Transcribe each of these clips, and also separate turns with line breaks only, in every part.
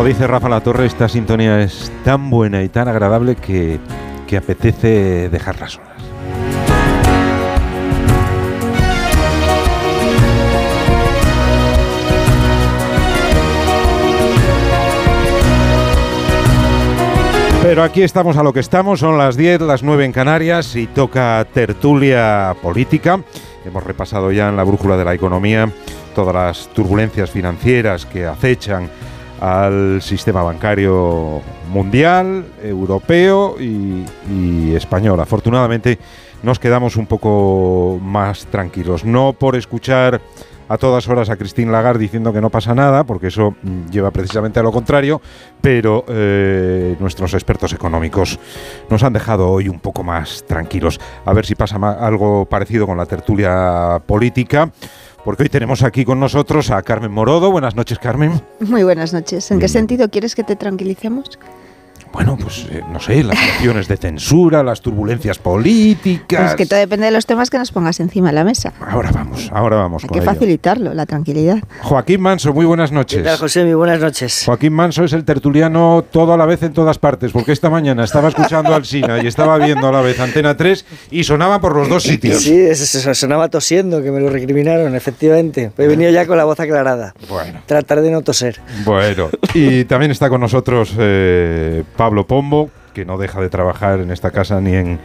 Como dice Rafa La Torre, esta sintonía es tan buena y tan agradable que, que apetece dejarla solas. Pero aquí estamos a lo que estamos, son las 10, las 9 en Canarias y toca tertulia política. Hemos repasado ya en la brújula de la economía todas las turbulencias financieras que acechan al sistema bancario mundial, europeo y, y, español. Afortunadamente nos quedamos un poco más tranquilos, no por escuchar a todas horas a Christine Lagarde diciendo que no pasa nada, porque eso mm, lleva precisamente a lo contrario, pero eh, nuestros expertos económicos nos han dejado hoy un poco más tranquilos. A ver si pasa algo parecido con la tertulia política porque hoy tenemos aquí con nosotros a Carmen Morodo. Buenas noches, Carmen.
Muy buenas noches. ¿En qué sentido quieres que te tranquilicemos?
Bueno, pues eh, no sé, las acciones de censura, las turbulencias políticas.
Pues que todo depende de los temas que nos pongas encima de la mesa.
Ahora vamos, ahora vamos.
Hay que facilitarlo, la tranquilidad.
Joaquín Manso, muy buenas noches.
¿Qué tal, José? Muy buenas noches.
Joaquín Manso es el tertuliano todo a la vez en todas partes, porque esta mañana estaba escuchando al Sina y estaba viendo a la vez Antena 3 y sonaba por los dos sitios.
Sí, sonaba tosiendo, que me lo recriminaron, efectivamente. He venido ya con la voz aclarada. Bueno. Tratar de no toser.
Bueno, y también está con nosotros eh, Pablo Pombo, que no deja de trabajar en esta casa ni en,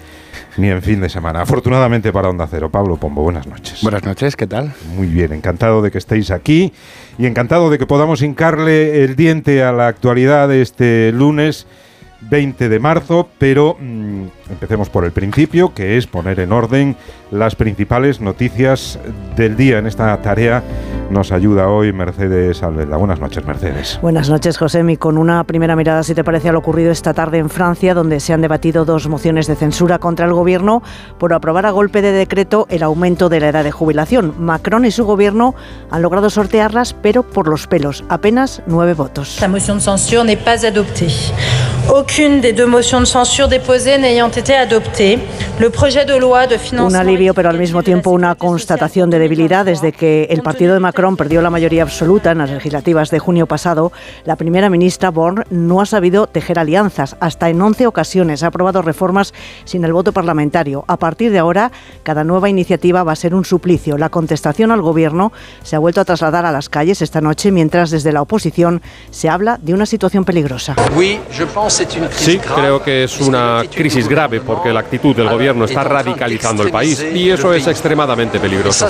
ni en fin de semana. Afortunadamente para Onda Cero. Pablo Pombo, buenas noches.
Buenas noches, ¿qué tal?
Muy bien, encantado de que estéis aquí y encantado de que podamos hincarle el diente a la actualidad de este lunes 20 de marzo, pero mm, empecemos por el principio, que es poner en orden las principales noticias del día. En esta tarea nos ayuda hoy Mercedes Alvela. Buenas noches, Mercedes.
Buenas noches, José. con una primera mirada, si te parece, a lo ocurrido esta tarde en Francia, donde se han debatido dos mociones de censura contra el gobierno por aprobar a golpe de decreto el aumento de la edad de jubilación. Macron y su gobierno han logrado sortearlas, pero por los pelos, apenas nueve votos.
La moción de censura n'est pas adoptée. Aucune des deux motions de censure déposées n'ayant été adoptée, le projet de loi de financement...
Un alivio, pero al mismo tiempo una constatación de debilidad desde que el partido de Macron perdió la mayoría absoluta en las legislativas de junio pasado. La primera ministra Born no ha sabido tejer alianzas. Hasta en 11 ocasiones ha aprobado reformas sin el voto parlamentario. A partir de ahora, cada nueva iniciativa va a ser un suplicio. La contestación al gobierno se ha vuelto a trasladar a las calles esta noche, mientras desde la oposición se habla de una situación peligrosa.
Sí, creo que es una crisis grave porque la actitud del gobierno está radicalizando el país y eso es extremadamente peligroso.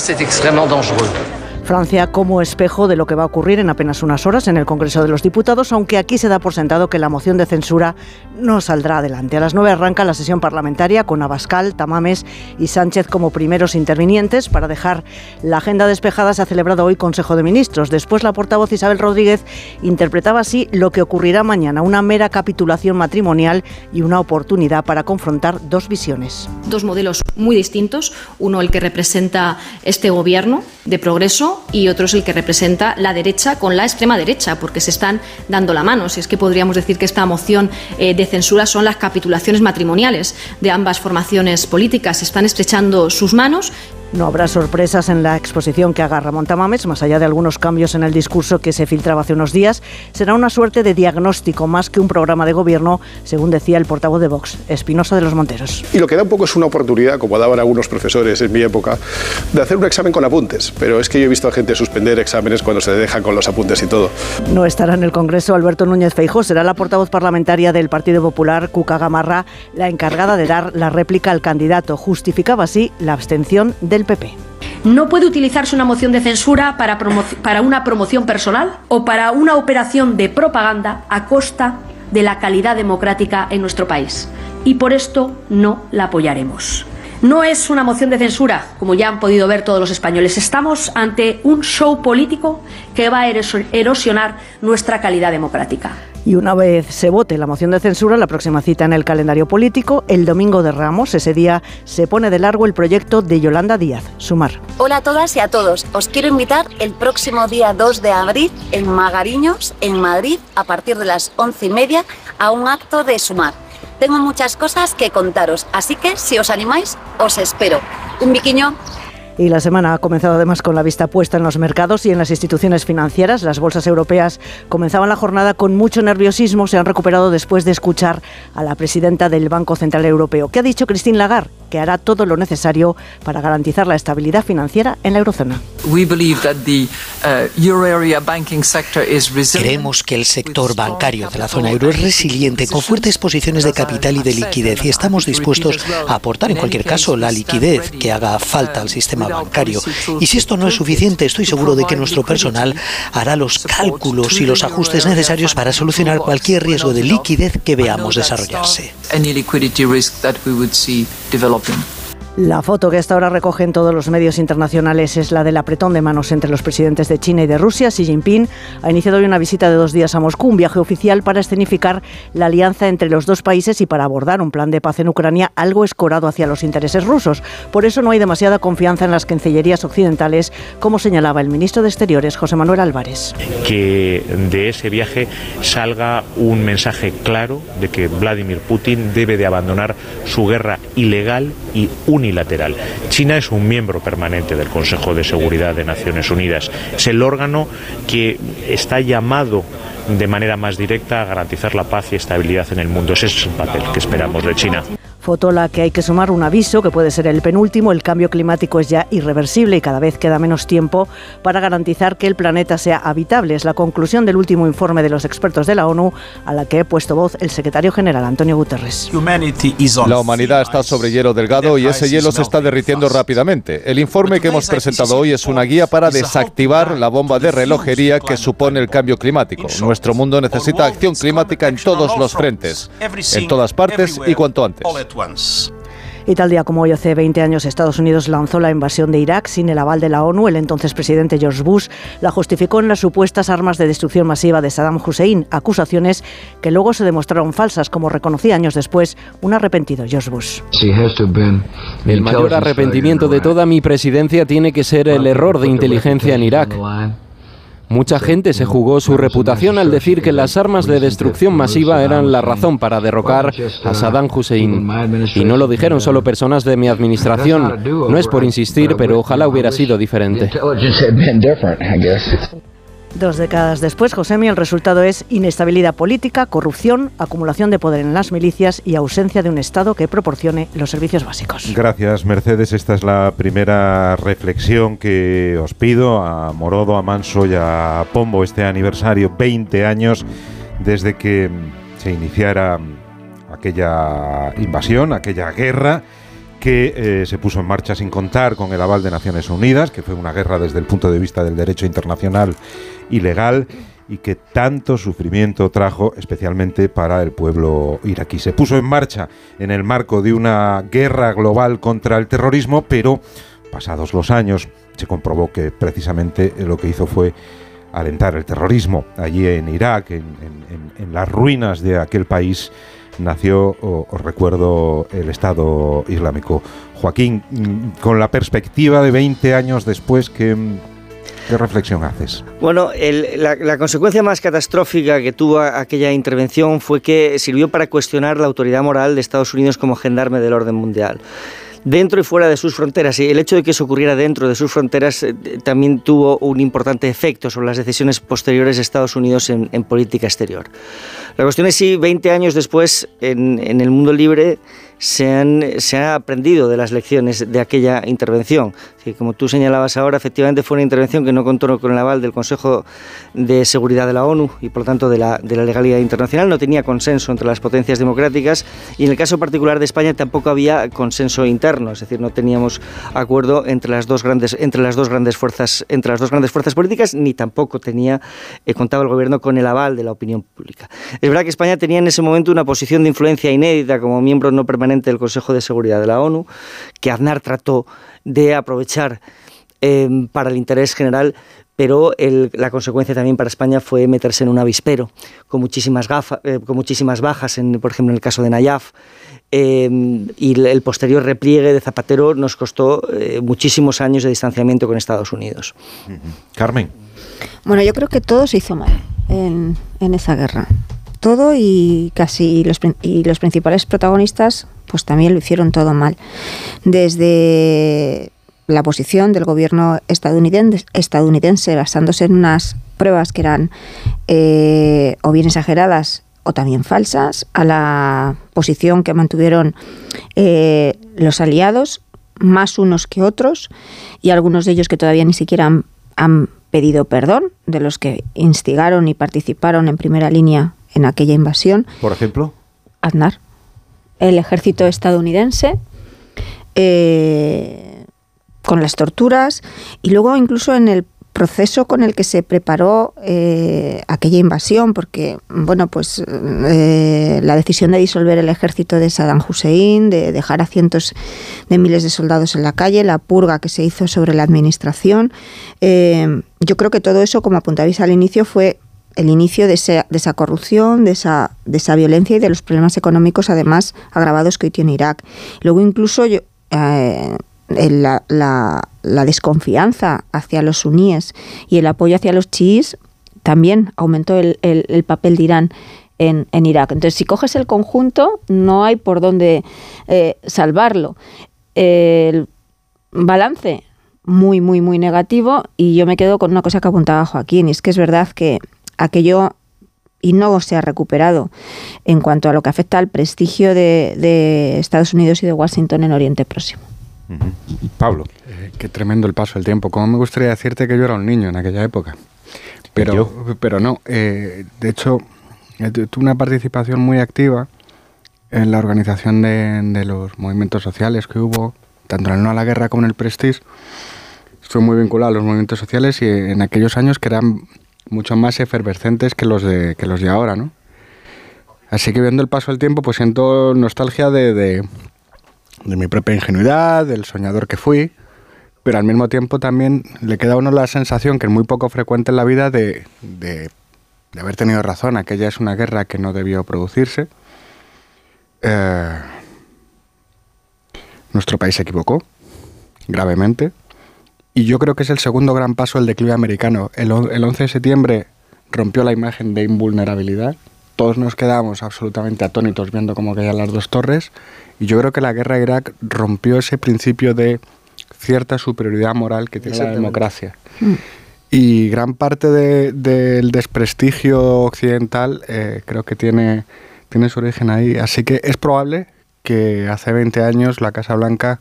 Francia como espejo de lo que va a ocurrir en apenas unas horas en el Congreso de los Diputados, aunque aquí se da por sentado que la moción de censura no saldrá adelante. A las nueve arranca la sesión parlamentaria con Abascal, Tamames y Sánchez como primeros intervinientes. Para dejar la agenda despejada se ha celebrado hoy Consejo de Ministros. Después la portavoz Isabel Rodríguez interpretaba así lo que ocurrirá mañana, una mera capitulación matrimonial y una oportunidad para confrontar dos visiones.
Dos modelos muy distintos, uno el que representa este gobierno de progreso y otro es el que representa la derecha con la extrema derecha, porque se están dando la mano. Si es que podríamos decir que esta moción eh, de censura son las capitulaciones matrimoniales de ambas formaciones políticas. Se están estrechando sus manos
no habrá sorpresas en la exposición que haga Ramón Tamames, más allá de algunos cambios en el discurso que se filtraba hace unos días. Será una suerte de diagnóstico más que un programa de gobierno, según decía el portavoz de Vox, Espinosa de los Monteros.
Y lo que da un poco es una oportunidad, como daban algunos profesores en mi época, de hacer un examen con apuntes. Pero es que yo he visto a gente suspender exámenes cuando se dejan con los apuntes y todo.
No estará en el Congreso Alberto Núñez Feijó, será la portavoz parlamentaria del Partido Popular, Cuca Gamarra, la encargada de dar la réplica al candidato. Justificaba así la abstención
No puede utilizarse una moción de censura para, para una promoción personal o para una operación de propaganda a costa de la calidad democrática en nuestro país. Y por esto no la apoyaremos. No es una moción de censura, como ya han podido ver todos los españoles. Estamos ante un show político que va a erosionar nuestra calidad democrática.
Y una vez se vote la moción de censura, la próxima cita en el calendario político, el domingo de Ramos, ese día se pone de largo el proyecto de Yolanda Díaz, Sumar.
Hola a todas y a todos. Os quiero invitar el próximo día 2 de abril en Magariños, en Madrid, a partir de las once y media, a un acto de Sumar. Tengo muchas cosas que contaros, así que si os animáis, os espero. Un biquiño.
Y la semana ha comenzado además con la vista puesta en los mercados y en las instituciones financieras. Las bolsas europeas comenzaban la jornada con mucho nerviosismo. Se han recuperado después de escuchar a la presidenta del Banco Central Europeo, que ha dicho Christine Lagarde que hará todo lo necesario para garantizar la estabilidad financiera en la eurozona. Uh,
Creemos que el sector bancario de la zona euro es resiliente, con fuertes posiciones de capital y de liquidez, y estamos dispuestos a aportar en cualquier caso la liquidez que haga falta al sistema bancario. Y si esto no es suficiente, estoy seguro de que nuestro personal hará los cálculos y los ajustes necesarios para solucionar cualquier riesgo de liquidez que veamos desarrollarse.
La foto que hasta ahora recogen todos los medios internacionales es la del apretón de manos entre los presidentes de China y de Rusia. Xi Jinping ha iniciado hoy una visita de dos días a Moscú, un viaje oficial para escenificar la alianza entre los dos países y para abordar un plan de paz en Ucrania algo escorado hacia los intereses rusos. Por eso no hay demasiada confianza en las cancillerías occidentales, como señalaba el ministro de Exteriores, José Manuel Álvarez.
Que de ese viaje salga un mensaje claro de que Vladimir Putin debe de abandonar su guerra ilegal y única China es un miembro permanente del Consejo de Seguridad de Naciones Unidas. Es el órgano que está llamado de manera más directa a garantizar la paz y estabilidad en el mundo. Ese es el papel que esperamos de China.
Foto la que hay que sumar un aviso, que puede ser el penúltimo. El cambio climático es ya irreversible y cada vez queda menos tiempo para garantizar que el planeta sea habitable. Es la conclusión del último informe de los expertos de la ONU, a la que he puesto voz el secretario general Antonio Guterres.
La humanidad está sobre hielo delgado y ese hielo se está derritiendo rápidamente. El informe que hemos presentado hoy es una guía para desactivar la bomba de relojería que supone el cambio climático. Nuestro mundo necesita acción climática en todos los frentes, en todas partes y cuanto antes.
Y tal día como hoy, hace 20 años, Estados Unidos lanzó la invasión de Irak sin el aval de la ONU. El entonces presidente George Bush la justificó en las supuestas armas de destrucción masiva de Saddam Hussein, acusaciones que luego se demostraron falsas, como reconocía años después un arrepentido George Bush.
El mayor arrepentimiento de toda mi presidencia tiene que ser el error de inteligencia en Irak. Mucha gente se jugó su reputación al decir que las armas de destrucción masiva eran la razón para derrocar a Saddam Hussein. Y no lo dijeron solo personas de mi administración. No es por insistir, pero ojalá hubiera sido diferente.
Dos décadas después, Josemi, el resultado es inestabilidad política, corrupción, acumulación de poder en las milicias y ausencia de un Estado que proporcione los servicios básicos.
Gracias, Mercedes. Esta es la primera reflexión que os pido a Morodo, a Manso y a Pombo este aniversario, 20 años desde que se iniciara aquella invasión, aquella guerra que eh, se puso en marcha sin contar con el aval de Naciones Unidas, que fue una guerra desde el punto de vista del derecho internacional ilegal y que tanto sufrimiento trajo especialmente para el pueblo iraquí. Se puso en marcha en el marco de una guerra global contra el terrorismo, pero pasados los años se comprobó que precisamente lo que hizo fue alentar el terrorismo. Allí en Irak, en, las ruinas de aquel país, nació, os recuerdo, el Estado Islámico. Joaquín, mm, con la perspectiva de 20 años después, ¿qué, qué reflexión haces?
Bueno, la, consecuencia más catastrófica que tuvo aquella intervención fue que sirvió para cuestionar la autoridad moral de Estados Unidos como gendarme del orden mundial dentro y fuera de sus fronteras. Y el hecho de que eso ocurriera dentro de sus fronteras eh, también tuvo un importante efecto sobre las decisiones posteriores de Estados Unidos en, política exterior. La cuestión es si 20 años después, en, en el mundo libre, se, han, se ha aprendido de las lecciones de aquella intervención. Como tú señalabas ahora, efectivamente fue una intervención que no contó con el aval del Consejo de Seguridad de la ONU y por lo tanto de la, de la legalidad internacional, no tenía consenso entre las potencias democráticas y en el caso particular de España tampoco había consenso interno, es decir, no teníamos acuerdo entre las dos grandes, entre las dos grandes fuerzas, entre las dos grandes fuerzas políticas, ni tampoco tenía, eh, contaba el gobierno con el aval de la opinión pública. Es verdad que España tenía en ese momento una posición de influencia inédita como miembro no permanente del Consejo de Seguridad de la ONU, que Aznar trató de aprovechar eh, para el interés general, pero la consecuencia también para España fue meterse en un avispero, con muchísimas, eh, con muchísimas bajas, en, por ejemplo en el caso de Nayaf, eh, y el posterior repliegue de Zapatero nos costó muchísimos años de distanciamiento con Estados Unidos.
Carmen.
Bueno, yo creo que todo se hizo mal en, en esa guerra. Todo y casi los, y los principales protagonistas pues también lo hicieron todo mal. Desde la posición del gobierno estadounidense, estadounidense basándose en unas pruebas que eran eh, o bien exageradas o también falsas, a la posición que mantuvieron eh, los aliados, más unos que otros, y algunos de ellos que todavía ni siquiera han, han pedido perdón, de los que instigaron y participaron en primera línea en aquella invasión.
Por ejemplo.
Aznar, el ejército estadounidense. Eh, con las torturas y luego incluso en el proceso con el que se preparó eh, aquella invasión, porque bueno, pues eh, la decisión de disolver el ejército de Saddam Hussein, de dejar a cientos de miles de soldados en la calle, la purga que se hizo sobre la administración, eh, yo creo que todo eso, como apuntabais al inicio, fue el inicio de, esa, corrupción, de esa, de esa violencia y de los problemas económicos, además agravados que hoy tiene Irak. Luego incluso yo, la, la, desconfianza hacia los suníes y el apoyo hacia los chiíes también aumentó el, el, papel de Irán en, en, Irak. Entonces, si coges el conjunto, no hay por dónde eh, salvarlo. El balance muy, muy, muy negativo y yo me quedo con una cosa que apuntaba Joaquín, y es que es verdad que aquello y no se ha recuperado en cuanto a lo que afecta al prestigio de, de Estados Unidos y de Washington en Oriente Próximo.
Pablo.
Eh, qué tremendo el paso del tiempo. ¿Cómo me gustaría decirte que yo era un niño en aquella época? Pero, pero no. Eh, de hecho, eh, tuve una participación muy activa en la organización de, los movimientos sociales que hubo, tanto en el No a la Guerra como en el Prestige. Estuve muy vinculado a los movimientos sociales y en aquellos años que eran mucho más efervescentes que los de, que los de ahora, ¿no? Así que viendo el paso del tiempo, pues siento nostalgia de, de mi propia ingenuidad, del soñador que fui, pero al mismo tiempo también le queda a uno la sensación, que es muy poco frecuente en la vida, de, de, haber tenido razón. Aquella es una guerra que no debió producirse. Eh, nuestro país se equivocó, gravemente. Y yo creo que es el segundo gran paso del declive americano. El, el 11 de septiembre rompió la imagen de invulnerabilidad. Todos nos quedamos absolutamente atónitos viendo cómo caían las dos torres y yo creo que la guerra de Irak rompió ese principio de cierta superioridad moral que tiene la democracia. Mm. Y gran parte del desprestigio occidental eh, creo que tiene, tiene su origen ahí. Así que es probable que hace 20 años la Casa Blanca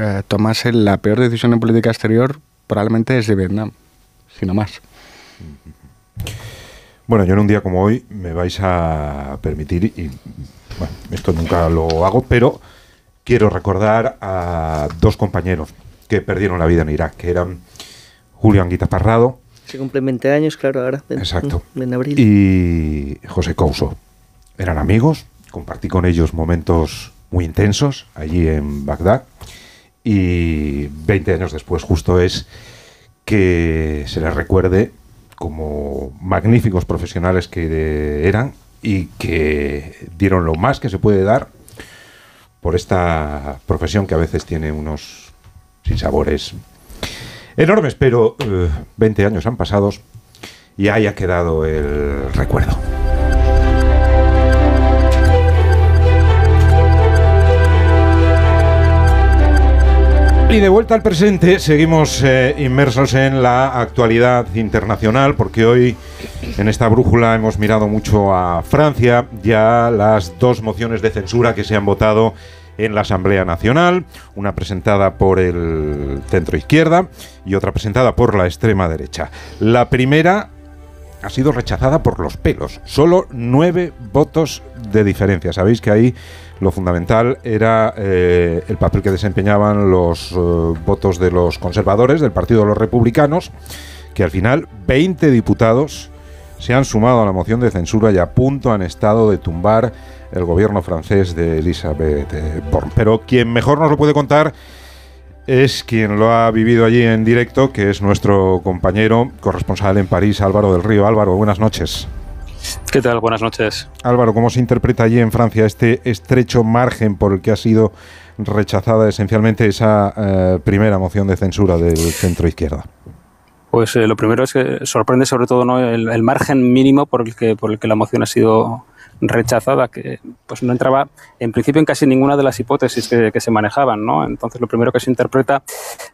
eh, tomase la peor decisión en política exterior, probablemente desde Vietnam, si no más.
Bueno, yo en un día como hoy me vais a permitir, y bueno, esto nunca lo hago, pero quiero recordar a dos compañeros que perdieron la vida en Irak, que eran Julio Anguita Parrado.
Se cumplen 20 años, claro, ahora.
exacto. En abril. Y José Couso. Eran amigos, compartí con ellos momentos muy intensos allí en Bagdad. Y 20 años después, justo es que se les recuerde como magníficos profesionales que eran y que dieron lo más que se puede dar por esta profesión que a veces tiene unos sinsabores enormes, pero 20 eh, años han pasado y ahí ha quedado el recuerdo. Y de vuelta al presente, seguimos eh, inmersos en la actualidad internacional, porque hoy en esta brújula hemos mirado mucho a Francia, ya las dos mociones de censura que se han votado en la Asamblea Nacional, una presentada por el centro izquierda y otra presentada por la extrema derecha. La primera ha sido rechazada por los pelos, solo nueve votos de diferencia. Sabéis que ahí lo fundamental era eh, el papel que desempeñaban los eh, votos de los conservadores, del Partido de los Republicanos, que al final 20 diputados se han sumado a la moción de censura y a punto han estado de tumbar el gobierno francés de Elisabeth. Pero quien mejor nos lo puede contar es quien lo ha vivido allí en directo, que es nuestro compañero corresponsal en París, Álvaro del Río. Álvaro, buenas noches.
¿Qué tal? Buenas noches.
Álvaro, ¿cómo se interpreta allí en Francia este estrecho margen por el que ha sido rechazada esencialmente esa eh, primera moción de censura del centro izquierda?
Pues eh, lo primero es que sorprende sobre todo ¿no? el, margen mínimo por el, que, por el que la moción ha sido rechazada, que pues no entraba en principio en casi ninguna de las hipótesis que, se manejaban, ¿no? Entonces lo primero que se interpreta,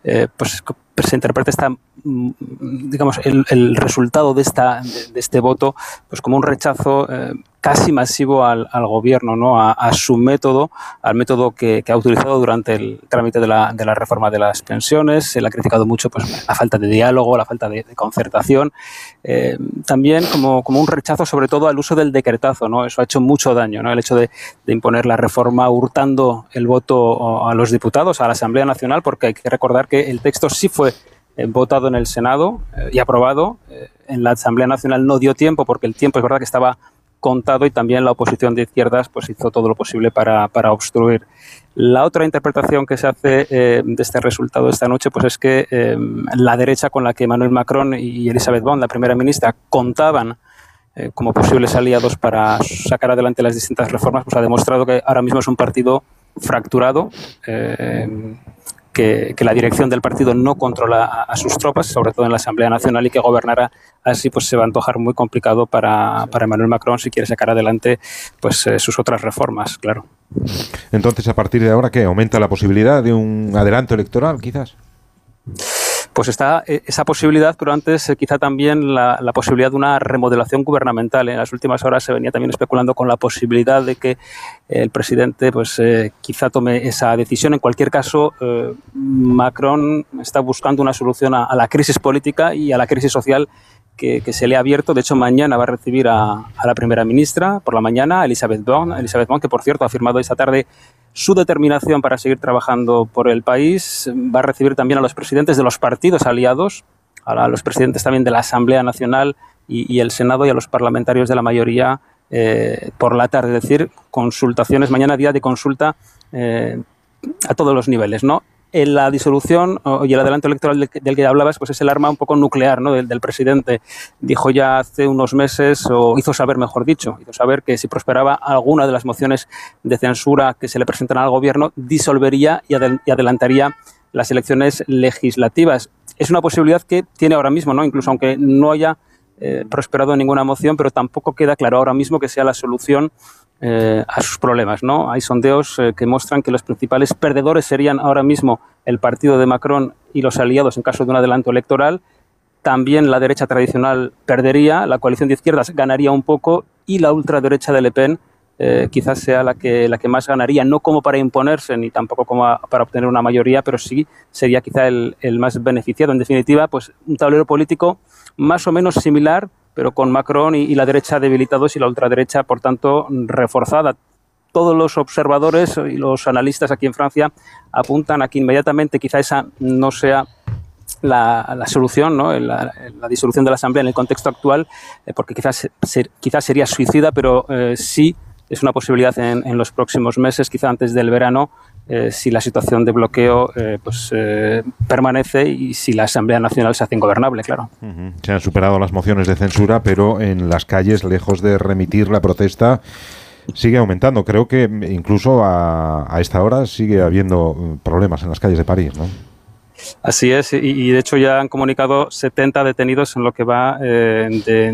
eh, pues se interpreta esta, digamos, el, resultado de, esta, de, este voto pues como un rechazo eh, casi masivo al, gobierno, ¿no? A, su método, al método que, ha utilizado durante el trámite de la, de la, reforma de las pensiones. Se le ha criticado mucho pues, la falta de diálogo, la falta de, concertación. Eh, también como, como, un rechazo sobre todo al uso del decretazo. ¿no? Eso ha hecho mucho daño, ¿no? el hecho de, imponer la reforma hurtando el voto a los diputados, a la Asamblea Nacional, porque hay que recordar que el texto sí fue votado en el Senado eh, y aprobado. en la Asamblea Nacional no dio tiempo porque el tiempo es verdad que estaba contado y también la oposición de izquierdas pues hizo todo lo posible para, para obstruir. La otra interpretación que se hace eh, de este resultado esta noche pues es que eh, la derecha con la que Emmanuel Macron y Elizabeth Bond, la primera ministra, contaban eh, como posibles aliados para sacar adelante las distintas reformas, pues ha demostrado que ahora mismo es un partido fracturado que, la dirección del partido no controla a, sus tropas, sobre todo en la Asamblea Nacional, y que gobernara así pues se va a antojar muy complicado para, para Emmanuel Macron si quiere sacar adelante pues eh, sus otras reformas, claro.
Entonces, a partir de ahora, ¿qué? ¿Aumenta la posibilidad de un adelanto electoral, quizás?
Pues está eh, esa posibilidad, pero antes eh, quizá también la, posibilidad de una remodelación gubernamental. En las últimas horas se venía también especulando con la posibilidad de que el presidente pues eh, quizá tome esa decisión. En cualquier caso, Macron está buscando una solución a, la crisis política y a la crisis social que, se le ha abierto. De hecho, mañana va a recibir a, la primera ministra por la mañana, Elizabeth Borne, Elizabeth Borne, que por cierto ha firmado esta tarde su determinación para seguir trabajando por el país. Va a recibir también a los presidentes de los partidos aliados, a los presidentes también de la Asamblea Nacional y, el Senado y a los parlamentarios de la mayoría eh, por la tarde. Es decir, consultaciones, mañana día de consulta eh, a todos los niveles, ¿no? En la disolución y el adelanto electoral del que, hablabas, pues es el arma un poco nuclear ¿no? del, presidente. Dijo ya hace unos meses, o hizo saber, mejor dicho, hizo saber que si prosperaba alguna de las mociones de censura que se le presentan al gobierno, disolvería y, adelantaría las elecciones legislativas. Es una posibilidad que tiene ahora mismo, ¿no? incluso aunque no haya eh, prosperado ninguna moción, pero tampoco queda claro ahora mismo que sea la solución eh, a sus problemas. ¿no? Hay sondeos eh, que muestran que los principales perdedores serían ahora mismo el partido de Macron y los aliados en caso de un adelanto electoral. También la derecha tradicional perdería, la coalición de izquierdas ganaría un poco y la ultraderecha de Le Pen eh, quizás sea la que, la que más ganaría, no como para imponerse ni tampoco como para obtener una mayoría, pero sí sería quizá el, el más beneficiado. En definitiva, pues un tablero político más o menos similar pero con Macron y, la derecha debilitados y la ultraderecha, por tanto, reforzada todos los observadores y los analistas aquí en Francia apuntan a que inmediatamente quizá esa no sea la, solución, ¿no? la, disolución de la Asamblea en el contexto actual, eh, porque quizás, quizás sería suicida, pero eh, sí es una posibilidad en, los próximos meses, quizá antes del verano, eh, si la situación de bloqueo eh, pues, eh, permanece y si la Asamblea Nacional se hace ingobernable, claro.
Se han superado las mociones de censura, pero en las calles, lejos de remitir la protesta, sigue aumentando. Creo que incluso a, a esta hora sigue habiendo problemas en las calles de París, ¿no?
Así es, y, de hecho ya han comunicado 70 detenidos en lo que va eh,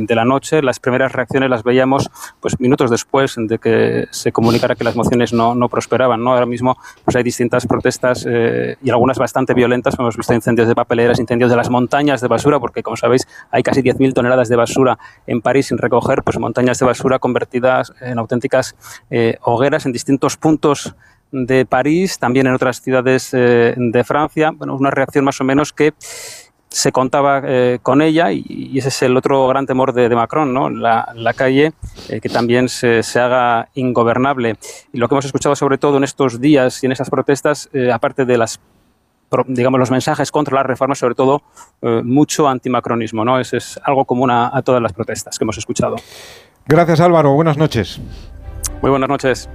de, la noche. Las primeras reacciones las veíamos pues minutos después de que se comunicara que las mociones no, prosperaban. ¿no? Ahora mismo pues hay distintas protestas eh, y algunas bastante violentas. Hemos visto incendios de papeleras, incendios de las montañas de basura, porque como sabéis hay casi 10.000 toneladas de basura en París sin recoger, pues montañas de basura convertidas en auténticas eh, hogueras en distintos puntos de París, también en otras ciudades eh, de Francia. Bueno, una reacción más o menos que se contaba eh, con ella y, ese es el otro gran temor de, Macron, ¿no? la, calle eh, que también se, se, haga ingobernable. Y lo que hemos escuchado sobre todo en estos días y en esas protestas, aparte de las digamos los mensajes contra las reformas, sobre todo mucho antimacronismo, ¿no? Es algo común a todas las protestas que hemos escuchado.
Gracias Álvaro, buenas noches.
Muy buenas noches.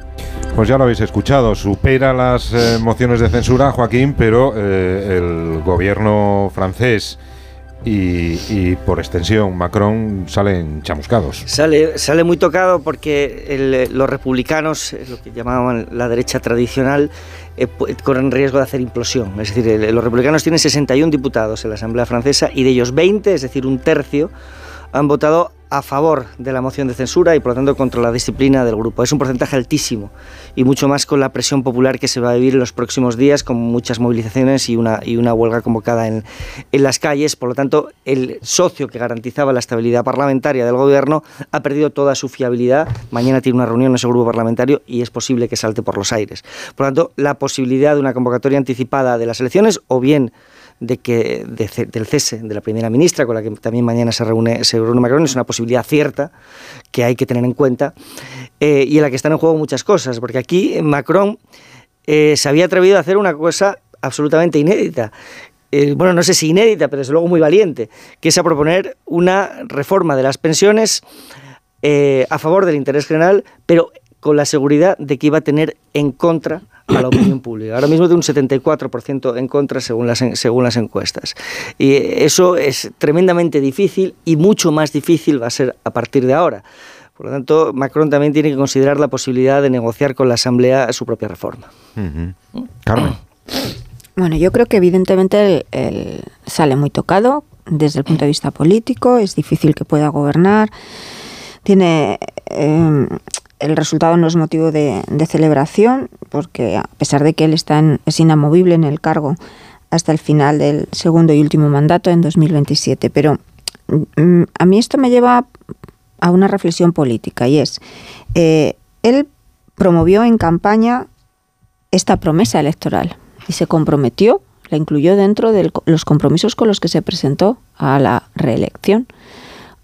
Pues ya lo habéis escuchado, supera las eh, mociones de censura, Joaquín, pero eh, el gobierno francés y, por extensión Macron salen chamuscados.
Sale, sale muy tocado porque los republicanos, eh, lo que llamaban la derecha tradicional, corren riesgo de hacer implosión. Es decir, los republicanos tienen 61 diputados en la Asamblea Francesa y de ellos 20, es decir, un tercio, han votado a favor de la moción de censura y por lo tanto contra la disciplina del grupo. Es un porcentaje altísimo y mucho más con la presión popular que se va a vivir en los próximos días con muchas movilizaciones y una, y una huelga convocada en, en las calles. Por lo tanto, el socio que garantizaba la estabilidad parlamentaria del gobierno ha perdido toda su fiabilidad. Mañana tiene una reunión en ese grupo parlamentario y es posible que salte por los aires. Por lo tanto, la posibilidad de una convocatoria anticipada de las elecciones o bien de que del cese de la primera ministra, con la que también mañana se reúne, se Macron, es una posibilidad cierta que hay que tener en cuenta eh, y en la que están en juego muchas cosas, porque aquí Macron eh, se había atrevido a hacer una cosa absolutamente inédita. Eh, bueno, no sé si inédita, pero desde luego muy valiente, que es a proponer una reforma de las pensiones a favor del interés general, pero con la seguridad de que iba a tener en contra a la opinión pública. Ahora mismo de un 74% en contra según las, según las encuestas. Y eso es tremendamente difícil y mucho más difícil va a ser a partir de ahora. Por lo tanto, Macron también tiene que considerar la posibilidad de negociar con la Asamblea su propia reforma.
Carmen.
Bueno, yo creo que evidentemente él, sale muy tocado desde el punto de vista político, es difícil que pueda gobernar, tiene eh, el resultado no es motivo de, celebración, porque a pesar de que él está es inamovible en el cargo hasta el final del segundo y último mandato en 2027. Pero mm, a mí esto me lleva a una reflexión política y es, eh, él promovió en campaña esta promesa electoral y se comprometió, la incluyó dentro de los compromisos con los que se presentó a la reelección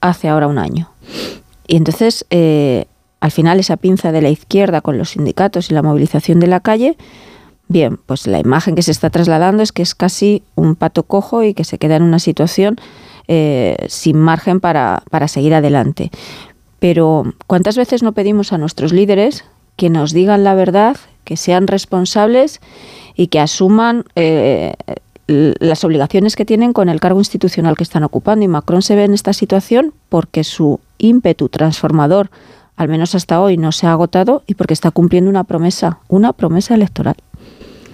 hace ahora un año. Y entonces eh, al final esa pinza de la izquierda con los sindicatos y la movilización de la calle, bien, pues la imagen que se está trasladando es que es casi un pato cojo y que se queda en una situación eh, sin margen para, seguir adelante. Pero ¿cuántas veces no pedimos a nuestros líderes que nos digan la verdad, que sean responsables y que asuman eh, las obligaciones que tienen con el cargo institucional que están ocupando. Y Macron se ve en esta situación porque su ímpetu transformador al menos hasta hoy, no se ha agotado y porque está cumpliendo una promesa, una promesa electoral.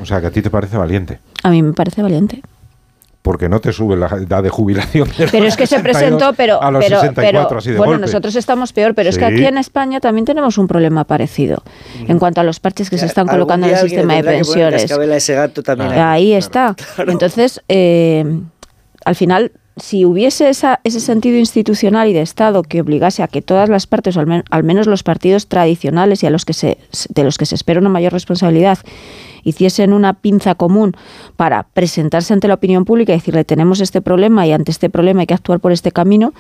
O sea, que a ti te parece valiente.
A mí me parece valiente.
Porque no te sube la edad de jubilación.
Pero es que se presentó, pero, a los pero, 64, así de bueno, nosotros estamos peor, pero es que aquí en España también tenemos un problema parecido en cuanto a los parches que se están colocando en el sistema de pensiones. Ahí está. Entonces, eh, al final si hubiese ese sentido institucional y de Estado que obligase a que todas las partes, o al, menos los partidos tradicionales y a los que se, de los que se espera una mayor responsabilidad, hiciesen una pinza común para presentarse ante la opinión pública y decirle tenemos este problema y ante este problema hay que actuar por este camino,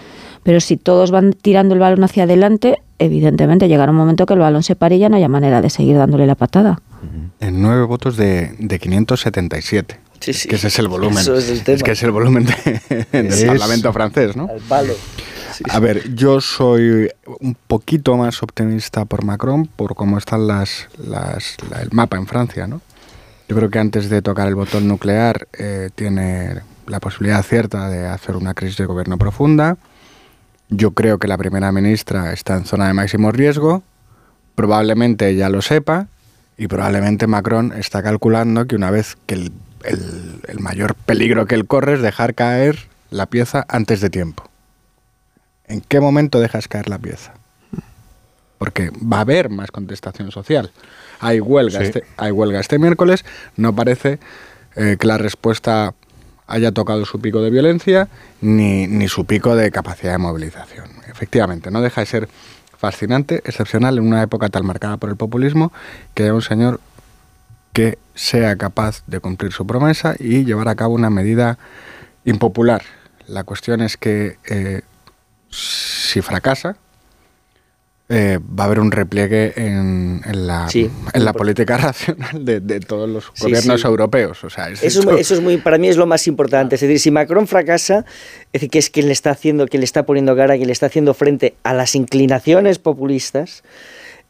pero si todos van tirando el balón hacia adelante, evidentemente llegará un momento que el balón se pare y ya no haya manera de seguir dándole la patada.
En nueve votos de, de 577. Sí, sí. Que ese es el volumen. es, que es el volumen del Parlamento francés, ¿no? A ver, yo soy un poquito más optimista por Macron por cómo están las, las el mapa en Francia, ¿no? Yo creo que antes de tocar el botón nuclear eh, tiene la posibilidad cierta de hacer una crisis de gobierno profunda. Yo creo que la primera ministra está en zona de máximo riesgo. Probablemente ella lo sepa y probablemente Macron está calculando que una vez que el el, mayor peligro que él corre es dejar caer la pieza antes de tiempo. ¿En qué momento dejas caer la pieza? Porque va a haber más contestación social. Hay huelga, este, hay huelga este miércoles, no parece eh, que la respuesta haya tocado su pico de violencia ni, ni su pico de capacidad de movilización. Efectivamente, no deja de ser fascinante, excepcional en una época tan marcada por el populismo, que haya un señor que sea capaz de cumplir su promesa y llevar a cabo una medida impopular. La cuestión es que eh, si fracasa, eh, va a haber un repliegue en, la, en la política racional de, todos los gobiernos europeos. O sea,
eso, es muy, para mí es lo más importante. Es decir, si Macron fracasa, es decir, que es quien le está haciendo, quien le está poniendo cara, quien le está haciendo frente a las inclinaciones populistas,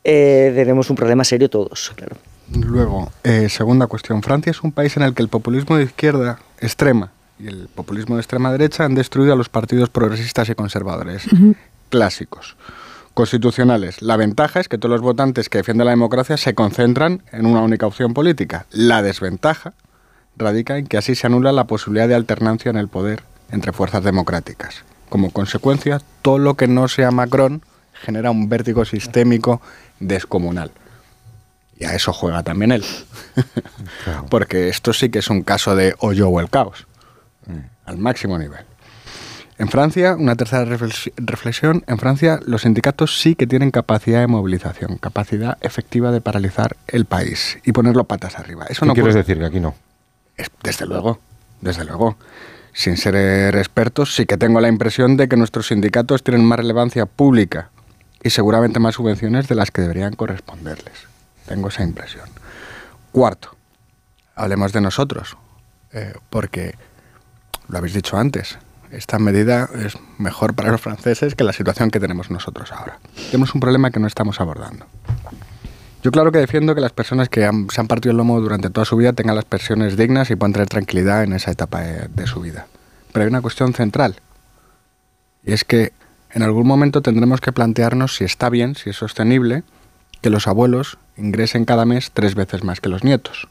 eh, tenemos un problema serio todos, claro.
Luego, eh, segunda cuestión. Francia es un país en el que el populismo de izquierda extrema y el populismo de extrema derecha han destruido a los partidos progresistas y conservadores clásicos, constitucionales. La ventaja es que todos los votantes que defienden la democracia se concentran en una única opción política. La desventaja radica en que así se anula la posibilidad de alternancia en el poder entre fuerzas democráticas. como consecuencia, todo lo que no sea Macron genera un vértigo sistémico descomunal. Y a eso juega también él. Porque esto sí que es un caso de hoyo o el caos, al máximo nivel. En Francia, una tercera reflexión, en Francia los sindicatos sí que tienen capacidad de movilización, capacidad efectiva de paralizar el país y ponerlo patas arriba.
Eso ¿Qué quieres decir que aquí no?
desde luego, desde luego. Sin ser expertos, sí que tengo la impresión de que nuestros sindicatos tienen más relevancia pública y seguramente más subvenciones de las que deberían corresponderles. Tengo esa impresión. Cuarto, hablemos de nosotros, eh, porque lo habéis dicho antes, esta medida es mejor para los franceses que la situación que tenemos nosotros ahora. Tenemos un problema que no estamos abordando. Yo claro que defiendo que las personas que se han partido el lomo durante toda su vida tengan las pensiones dignas y puedan tener tranquilidad en esa etapa de, su vida. Pero hay una cuestión central. Y es que en algún momento tendremos que plantearnos si está bien, si es sostenible, que los abuelos ingresen cada mes tres veces más que los nietos.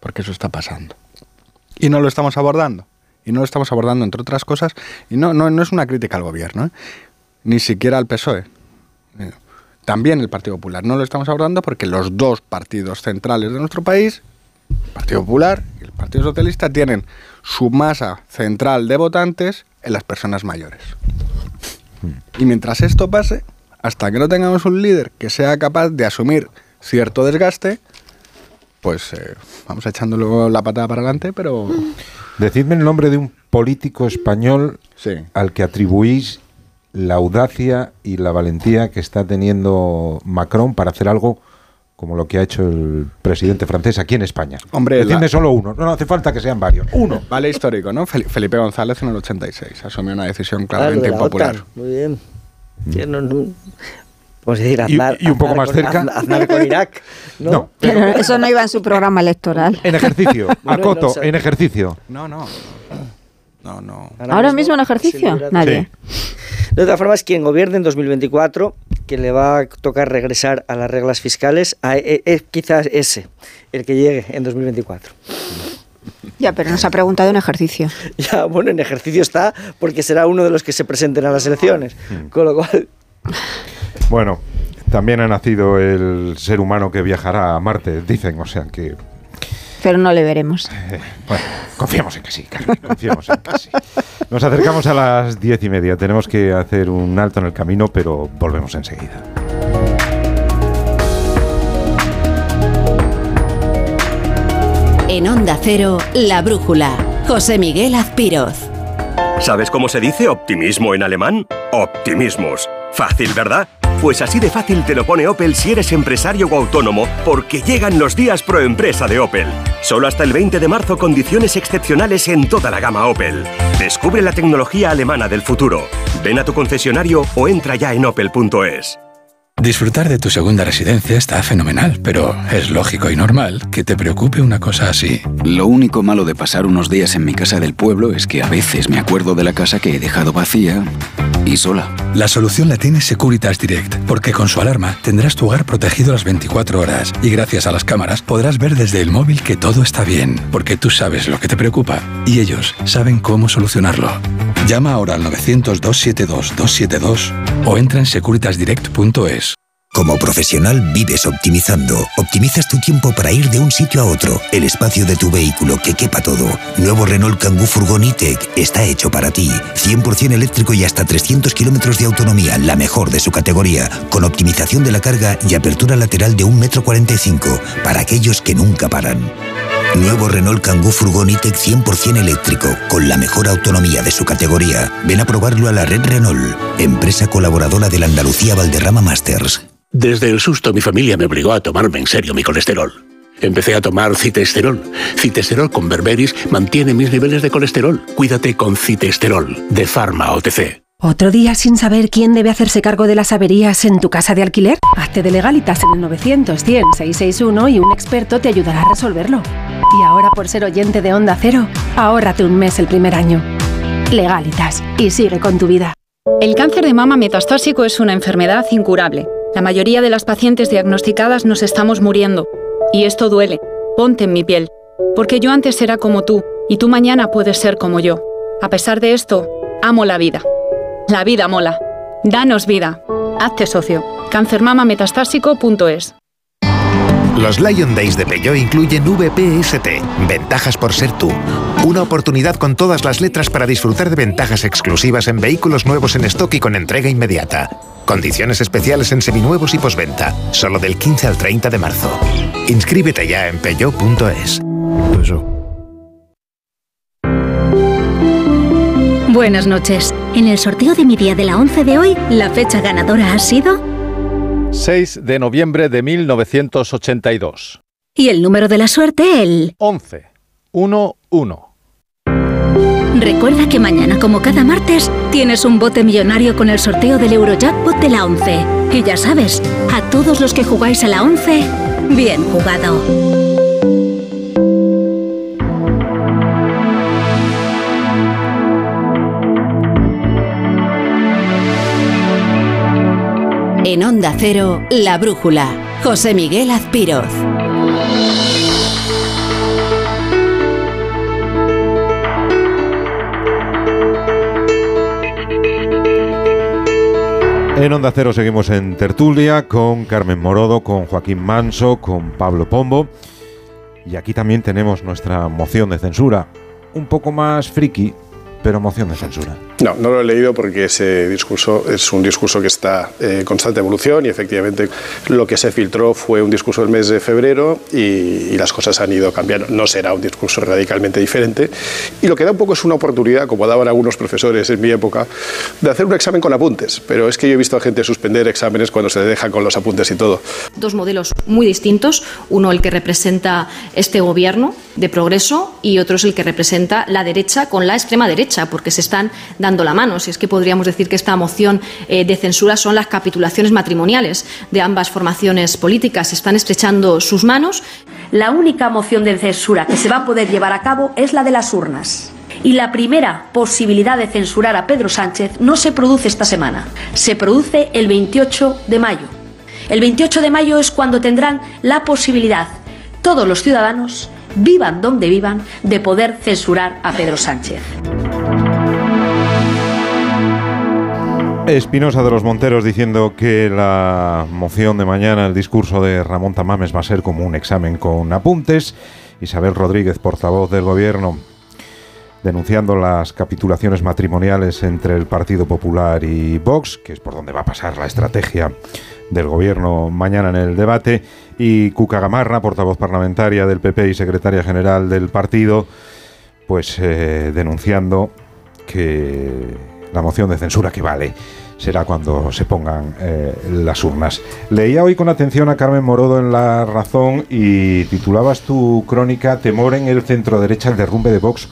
Porque eso está pasando. Y no lo estamos abordando y no lo estamos abordando, entre otras cosas, y no, no, no es una crítica al gobierno, ¿eh? ni siquiera al PSOE. Eh, también el Partido Popular. No lo estamos abordando porque los dos partidos centrales de nuestro país, el Partido Popular y el Partido Socialista, tienen su masa central de votantes en las personas mayores. Y mientras esto pase, hasta que no tengamos un líder que sea capaz de asumir cierto desgaste, pues eh, vamos echando luego la patada para adelante, pero
Decidme el nombre de un político español al que atribuís la audacia y la valentía que está teniendo Macron para hacer algo como lo que ha hecho el presidente francés aquí en España.
Hombre,
Decidme solo uno, no, hace falta que sean varios, uno.
Vale histórico, ¿no? Felipe González en el 86 asumió una decisión claramente impopular.
Muy bien. Mm decir,
y, un poco más cerca.
Aznar con Irak. No,
eso no iba en su programa electoral.
En ejercicio, Acoto, en ejercicio.
No, no. No, no.
Ahora, mismo, en ejercicio? Nadie.
De todas formas, quien gobierne en 2024, que le va a tocar regresar a las reglas fiscales, es quizás ese, el que llegue en 2024.
Ya, pero nos ha preguntado en ejercicio.
Ya, bueno, en ejercicio está porque será uno de los que se presenten a las elecciones. Hmm. Con lo cual...
Bueno, también ha nacido el ser humano que viajará a Marte, dicen, o sea que...
Pero no le veremos.
Eh, bueno, confiamos en que sí, Carmen, confiamos en que sí. Nos acercamos a las diez y media, tenemos que hacer un alto en el camino, pero volvemos enseguida.
En Onda Cero, La Brújula, José Miguel Azpiroz.
¿Sabes cómo se dice optimismo en alemán? Optimismus. Fácil, ¿verdad? Pues así de fácil te lo pone Opel si eres empresario o autónomo, porque llegan los días pro empresa de Opel. Solo hasta el 20 de marzo condiciones excepcionales en toda la gama Opel. Descubre la tecnología alemana del futuro. Ven a tu concesionario o entra ya en opel.es.
Disfrutar de tu segunda residencia está fenomenal, pero es lógico y normal que te preocupe una cosa así.
Lo único malo de pasar unos días en mi casa del pueblo es que a veces me acuerdo de la casa que he dejado vacía y sola.
La solución la tiene Securitas Direct, porque con su alarma tendrás tu hogar protegido las 24 horas y gracias a las cámaras podrás ver desde el móvil que todo está bien, porque tú sabes lo que te preocupa y ellos saben cómo solucionarlo. Llama ahora al 900-272-272 o entra en securitasdirect.es.
Como profesional vives optimizando. Optimizas tu tiempo para ir de un sitio a otro. El espacio de tu vehículo que quepa todo. Nuevo Renault Kangoo Furgon E-Tech está hecho para ti. 100% eléctrico y hasta 300 kilómetros de autonomía, la mejor de su categoría, con optimización de la carga y apertura lateral de 1,45 m para aquellos que nunca paran. Nuevo Renault Kangoo Furgon E-Tech 100% eléctrico, con la mejor autonomía de su categoría. Ven a probarlo a la red Renault, empresa colaboradora de la Andalucía Valderrama Masters.
Desde el susto mi familia me obligó a tomarme en serio mi colesterol. Empecé a tomar citesterol. Citesterol con berberis mantiene mis niveles de colesterol. Cuídate con citesterol, de Pharma OTC.
¿Otro día sin saber quién debe hacerse cargo de las averías en tu casa de alquiler? Hazte de legalitas en el 900 100 661 y un experto te ayudará a resolverlo. Y ahora por ser oyente de Onda Cero, ahórrate un mes el primer año. Legalitas y sigue con tu vida.
El cáncer de mama metastásico es una enfermedad incurable la mayoría de las pacientes diagnosticadas nos estamos muriendo. Y esto duele. Ponte en mi piel. Porque yo antes era como tú, y tú mañana puedes ser como yo. A pesar de esto, amo la vida. La vida mola. Danos vida. Hazte socio. Cancermamametastásico.es
los Lion Days de Peugeot incluyen VPST, ventajas por ser tú. Una oportunidad con todas las letras para disfrutar de ventajas exclusivas en vehículos nuevos en stock y con entrega inmediata. Condiciones especiales en seminuevos y posventa, solo del 15 al 30 de marzo. Inscríbete ya en peugeot.es.
Buenas noches. En el sorteo de mi día de la 11 de hoy, la fecha ganadora ha sido
6 de noviembre de 1982.
Y el número de la suerte, el
11. 1, 1.
Recuerda que mañana, como cada martes, tienes un bote millonario con el sorteo del Eurojackpot de la 11. Y ya sabes, a todos los que jugáis a la 11, bien jugado.
En Onda Cero, La Brújula. José Miguel Azpiroz.
En Onda Cero seguimos en tertulia con Carmen Morodo, con Joaquín Manso, con Pablo Pombo. Y aquí también tenemos nuestra moción de censura, un poco más friki, pero moción de censura.
No, no lo he leído porque ese discurso es un discurso que está en constante evolución y efectivamente lo que se filtró fue un discurso del mes de febrero y, las cosas han ido cambiando. No será un discurso radicalmente diferente y lo que da un poco es una oportunidad, como daban algunos profesores en mi época, de hacer un examen con apuntes. Pero es que yo he visto a gente suspender exámenes cuando se deja con los apuntes y todo.
Dos modelos muy distintos, uno el que representa este gobierno de progreso y otro es el que representa la derecha con la extrema derecha, porque se están dando la mano. Si es que podríamos decir que esta moción eh, de censura son las capitulaciones matrimoniales de ambas formaciones políticas. Están estrechando sus manos.
La única moción de censura que se va a poder llevar a cabo es la de las urnas. Y la primera posibilidad de censurar a Pedro Sánchez no se produce esta semana, se produce el 28 de mayo. El 28 de mayo es cuando tendrán la posibilidad todos los ciudadanos, vivan donde vivan, de poder censurar a Pedro Sánchez.
Espinosa de los Monteros diciendo que la moción de mañana, el discurso de Ramón Tamames va a ser como un examen con apuntes. Isabel Rodríguez, portavoz del Gobierno, denunciando las capitulaciones matrimoniales entre el Partido Popular y Vox, que es por donde va a pasar la estrategia del Gobierno mañana en el debate, y Cuca Gamarra, portavoz parlamentaria del PP y secretaria general del partido, pues eh, denunciando que la moción de censura que vale será cuando se pongan eh, las urnas. Leía hoy con atención a Carmen Morodo en La Razón y titulabas tu crónica Temor en el centro derecha, el derrumbe de Vox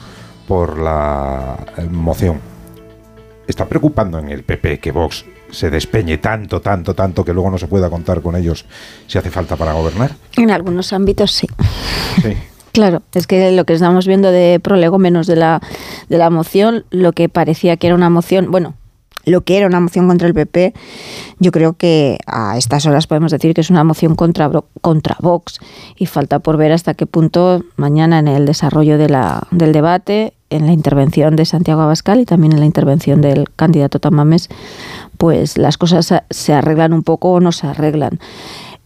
por la eh, moción. ¿Está preocupando en el PP que Vox se despeñe tanto, tanto, tanto que luego no se pueda contar con ellos si hace falta para gobernar?
En algunos ámbitos sí. Sí. Claro, es que lo que estamos viendo de prolegómenos de la, de la moción, lo que parecía que era una moción, bueno, lo que era una moción contra el PP, yo creo que a estas horas podemos decir que es una moción contra, contra Vox y falta por ver hasta qué punto mañana en el desarrollo de la, del debate, en la intervención de Santiago Abascal y también en la intervención del candidato Tamames, pues las cosas se arreglan un poco o no se arreglan.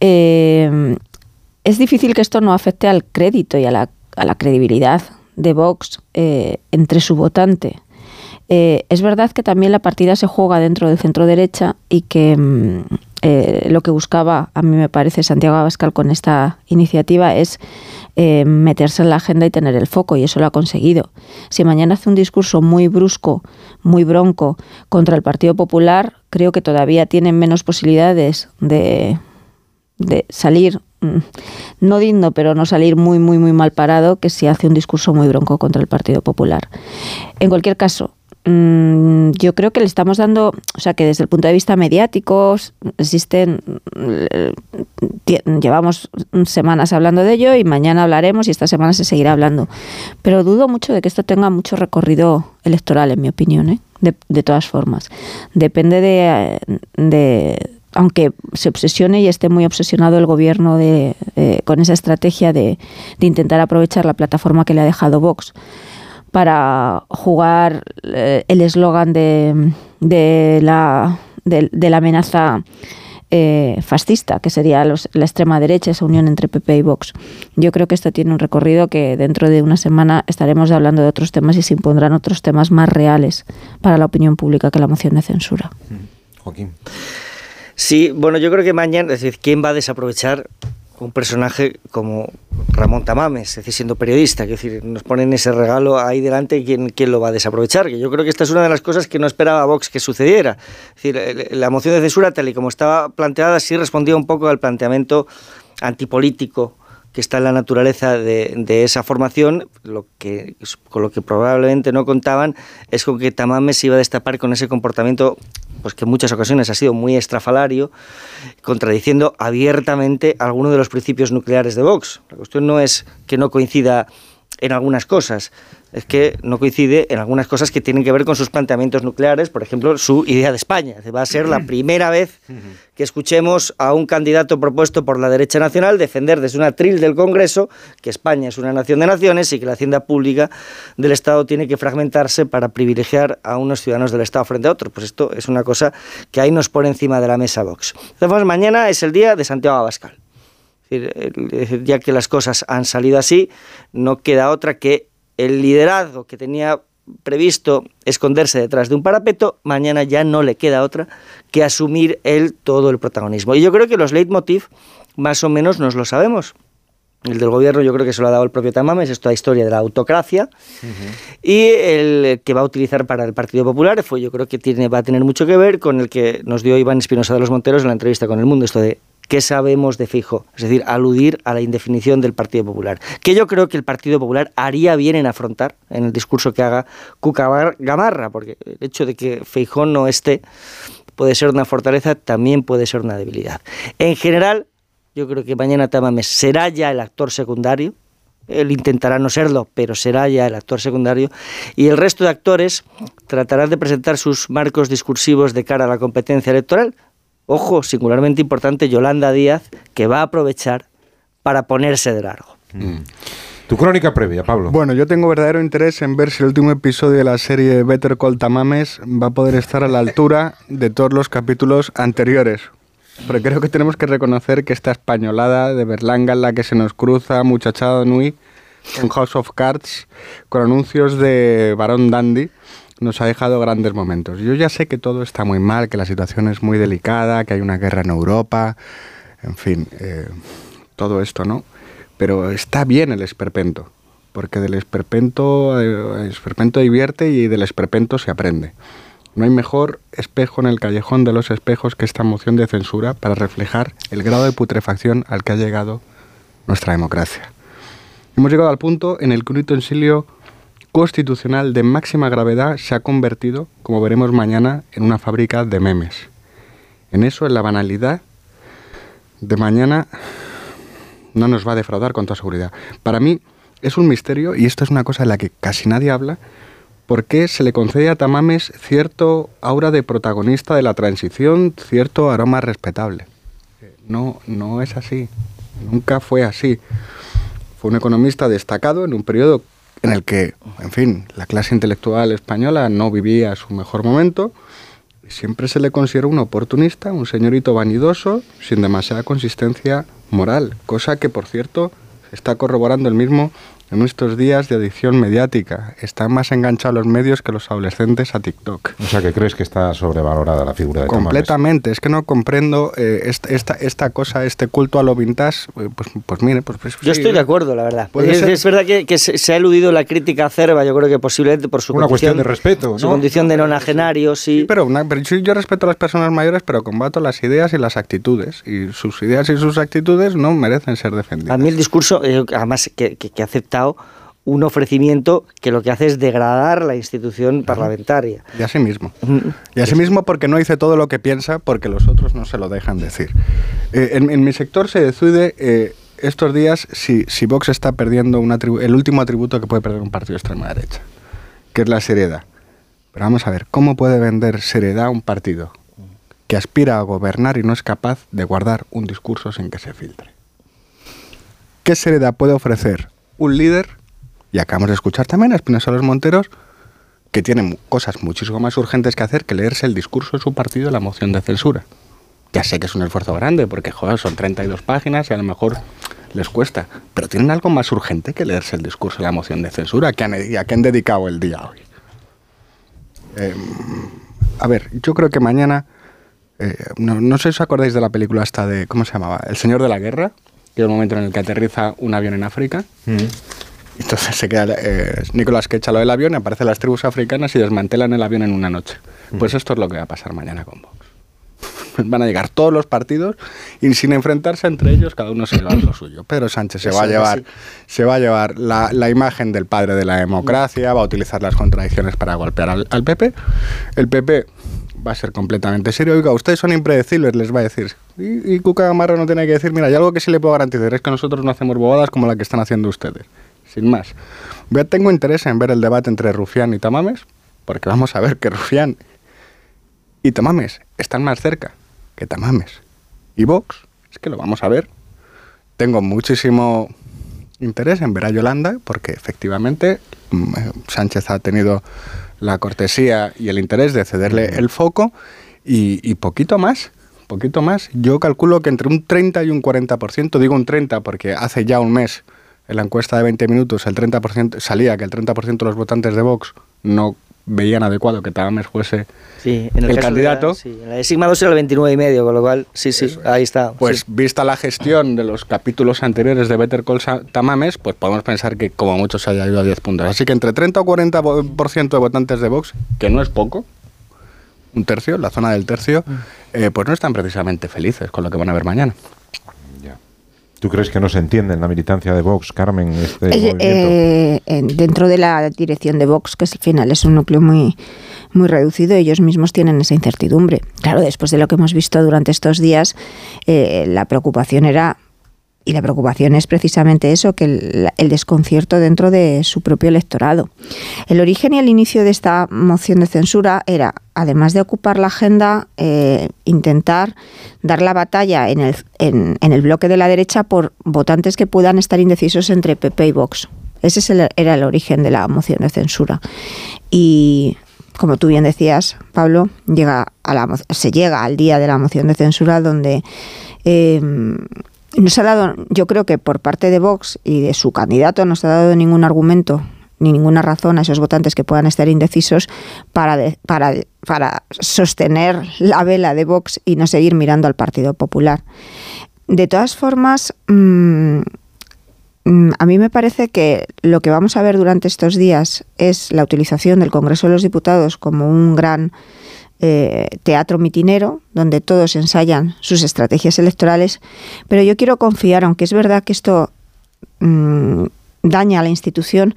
Eh, es difícil que esto no afecte al crédito y a la, credibilidad de Vox eh, entre su votante. Eh, es verdad que también la partida se juega dentro del centro derecha y que mm, eh, lo que buscaba, a mí me parece, Santiago Abascal con esta iniciativa es meterse en la agenda y tener el foco, y eso lo ha conseguido. Si mañana hace un discurso muy brusco, muy bronco contra el Partido Popular, creo que todavía tienen menos posibilidades de, de salir Mm, no digno, pero no salir muy, muy, muy mal parado que si hace un discurso muy bronco contra el Partido Popular. En cualquier caso, mm, yo creo que le estamos dando, o sea, que desde el punto de vista mediático existen, eh, llevamos semanas hablando de ello y mañana hablaremos y esta semana se seguirá hablando. Pero dudo mucho de que esto tenga mucho recorrido electoral, en mi opinión, ¿eh? de, de, todas formas. Depende de, de aunque se obsesione y esté muy obsesionado el gobierno de, con esa estrategia de, intentar aprovechar la plataforma que le ha dejado Vox para jugar eh, el eslogan de de la, de, la amenaza eh, fascista, que sería la extrema derecha, esa unión entre PP y Vox. Yo creo que esto tiene un recorrido que dentro de una semana estaremos hablando de otros temas y se impondrán otros temas más reales para la opinión pública que la moción de censura.
Joaquín.
Sí, bueno, yo creo que mañana, es decir, ¿quién va a desaprovechar un personaje como Ramón Tamames, es decir, siendo periodista, es decir, nos ponen ese regalo ahí delante, ¿quién, ¿quién lo va a desaprovechar? Yo creo que esta es una de las cosas que no esperaba Vox que sucediera. Es decir, la moción de censura, tal y como estaba planteada, sí respondía un poco al planteamiento antipolítico que está en la naturaleza de, esa formación, lo que, con lo que probablemente no contaban es con que Tamames se iba a destapar con ese comportamiento pues que en muchas ocasiones ha sido muy estrafalario, contradiciendo abiertamente algunos de los principios nucleares de Vox. La cuestión no es que no coincida en algunas cosas, es que no coincide en algunas cosas que tienen que ver con sus planteamientos nucleares, por ejemplo, su idea de España. Va a ser la primera vez que escuchemos a un candidato propuesto por la derecha nacional defender desde una tril del Congreso que España es una nación de naciones y que la hacienda pública del Estado tiene que fragmentarse para privilegiar a unos ciudadanos del Estado frente a otros. Pues esto es una cosa que ahí nos pone encima de la mesa Vox. Entonces, mañana es el día de Santiago Abascal. Ya que las cosas han salido así, no queda otra que el liderazgo que tenía previsto esconderse detrás de un parapeto, mañana ya no le queda otra que asumir él todo el protagonismo. Y yo creo que los leitmotiv más o menos nos lo sabemos. El del gobierno yo creo que se lo ha dado el propio Tamames, es toda historia de la autocracia. Y el que va a utilizar para el Partido Popular fue, yo creo que tiene, va a tener mucho que ver con el que nos dio Iván Espinosa de los Monteros en la entrevista con El Mundo, esto de ¿Qué sabemos de Fijo? Es decir, aludir a la indefinición del Partido Popular. Que yo creo que el Partido Popular haría bien en afrontar en el discurso que haga Cuca Gamarra, porque el hecho de que Feijón no esté puede ser una fortaleza, también puede ser una debilidad. En general, yo creo que mañana Tamames será ya el actor secundario, él intentará no serlo, pero será ya el actor secundario, y el resto de actores tratarán de presentar sus marcos discursivos de cara a la competencia electoral, ojo, singularmente importante, Yolanda Díaz, que va a aprovechar para ponerse de largo.
Mm. Tu crónica previa, Pablo.
Bueno, yo tengo verdadero interés en ver si el último episodio de la serie Better Call Tamames va a poder estar a la altura de todos los capítulos anteriores. Pero creo que tenemos que reconocer que esta españolada de Berlanga en la que se nos cruza muchachada Nui con House of Cards, con anuncios de Barón Dandy, nos ha dejado grandes momentos. Yo ya sé que todo está muy mal, que la situación es muy delicada, que hay una guerra en Europa, en fin, eh, todo esto, ¿no? Pero está bien el esperpento, porque del esperpento, el eh, esperpento divierte y del esperpento se aprende. No hay mejor espejo en el callejón de los espejos que esta moción de censura para reflejar el grado de putrefacción al que ha llegado nuestra democracia. Hemos llegado al punto en el que un utensilio constitucional de máxima gravedad se ha convertido, como veremos mañana, en una fábrica de memes. En eso, en la banalidad de mañana, no nos va a defraudar con toda seguridad. Para mí es un misterio, y esto es una cosa de la que casi nadie habla, por qué se le concede a Tamames cierto aura de protagonista de la transición, cierto aroma respetable. No, no es así. Nunca fue así. Fue un economista destacado en un periodo en el que, en fin, la clase intelectual española no vivía su mejor momento. Siempre se le considera un oportunista, un señorito vanidoso, sin demasiada consistencia moral, cosa que, por cierto, está corroborando el mismo en estos días de adicción mediática. Están más enganchados los medios que los adolescentes a TikTok.
O sea, que crees que está sobrevalorada la figura de
Completamente. Es que no comprendo eh, esta, esta, cosa, este culto a lo vintage. Eh, pues, pues mire, pues, pues
Yo estoy de acuerdo, la verdad. Es, verdad que, se, ha eludido la crítica acerba, yo creo que posiblemente por su
Una cuestión de respeto, ¿no?
Su condición de nonagenario, sí.
pero, yo, respeto a las personas mayores, pero combato las ideas y las actitudes. Y sus ideas y sus actitudes no merecen ser defendidas.
A mí el discurso, eh, además, que, que acepta un ofrecimiento que lo que hace es degradar la institución parlamentaria.
Y así mismo. Y así mismo porque no dice todo lo que piensa, porque los otros no se lo dejan decir. Eh, en, mi sector se decide eh, estos días si, si, Vox está perdiendo el último atributo que puede perder un partido de extrema derecha, que es la seriedad. Pero vamos a ver, ¿cómo puede vender seriedad un partido que aspira a gobernar y no es capaz de guardar un discurso sin que se filtre? ¿Qué seriedad puede ofrecer un líder, y acabamos de escuchar también a Espinosa Los Monteros, que tiene cosas muchísimo más urgentes que hacer que leerse el discurso de su partido de la moción de censura. Ya sé que es un esfuerzo grande, porque joder, son 32 páginas y a lo mejor les cuesta, pero tienen algo más urgente que leerse el discurso de la moción de censura, que han, a qué han dedicado el día hoy. Eh, a ver, yo creo que mañana, eh, no, sé si os acordáis de la película esta de, ¿cómo se llamaba? El Señor de la Guerra, que es el momento en el que aterriza un avión en África. Mm. Entonces se queda eh, Nicolás que echa lo del avión, aparecen las tribus africanas y desmantelan el avión en una noche. Mm. Pues esto es lo que va a pasar mañana con Vox. Van a llegar todos los partidos y sin enfrentarse entre ellos, cada uno se lleva lo suyo. Pedro Sánchez se va a llevar, se va a llevar la, la, imagen del padre de la democracia, va a utilizar las contradicciones para golpear al, al PP. El PP va a ser completamente serio. Oiga, ustedes son impredecibles, les va a decir. Y, Cuca Gamarra no tiene que decir, mira, hay algo que sí le puedo garantizar, es que nosotros no hacemos bobadas como la que están haciendo ustedes sin más. tengo interés en ver el debate entre Rufián y Tamames, porque vamos a ver que Rufián y Tamames están más cerca que Tamames y Vox, es que lo vamos a ver. Tengo muchísimo interés en ver a Yolanda, porque efectivamente mm, Sánchez ha tenido la cortesía y el interés de cederle el foco y, y poquito más poquito más. Yo calculo que entre un 30 y un 40%, digo un 30 porque hace ya un mes en la encuesta de 20 minutos el 30% salía que el 30% de los votantes de Vox no veían adecuado que Tamames fuese el, candidato.
sí, en la de Sigma 2 era el 29 y medio, con lo cual, sí, sí, ahí está.
Pues vista la gestión de los capítulos anteriores de Better Call Tamames, pues podemos pensar que como mucho se haya ido a 10 puntos. Así que entre 30 o 40% de votantes de Vox, que no es poco, un tercio, la zona del tercio, mm. eh, pues no están precisamente felices con lo que van a ver mañana.
¿Tú crees que no se entiende en la militancia de Vox, Carmen? Este
eh, dentro de la dirección de Vox, que al final es un núcleo muy, muy reducido, ellos mismos tienen esa incertidumbre. Claro, después de lo que hemos visto durante estos días, eh, la preocupación era y la preocupación es precisamente eso, que el, desconcierto dentro de su propio electorado. El origen y el inicio de esta moción de censura era, además de ocupar la agenda, eh, intentar dar la batalla en el, en, el bloque de la derecha por votantes que puedan estar indecisos entre PP y Vox. Ese era el origen de la moción de censura. Y como tú bien decías, Pablo, llega a la, se llega al día de la moción de censura donde eh, no ha dado, yo creo que por parte de Vox y de su candidato no se ha dado ningún argumento ni ninguna razón a esos votantes que puedan estar indecisos para, para, para sostener la vela de Vox y no seguir mirando al Partido Popular. De todas formas, mm, mm, a mí me parece que lo que vamos a ver durante estos días es la utilización del Congreso de los Diputados como un gran eh, teatro mitinero, donde todos ensayan sus estrategias electorales, pero yo quiero confiar, aunque es verdad que esto mm, daña a la institución,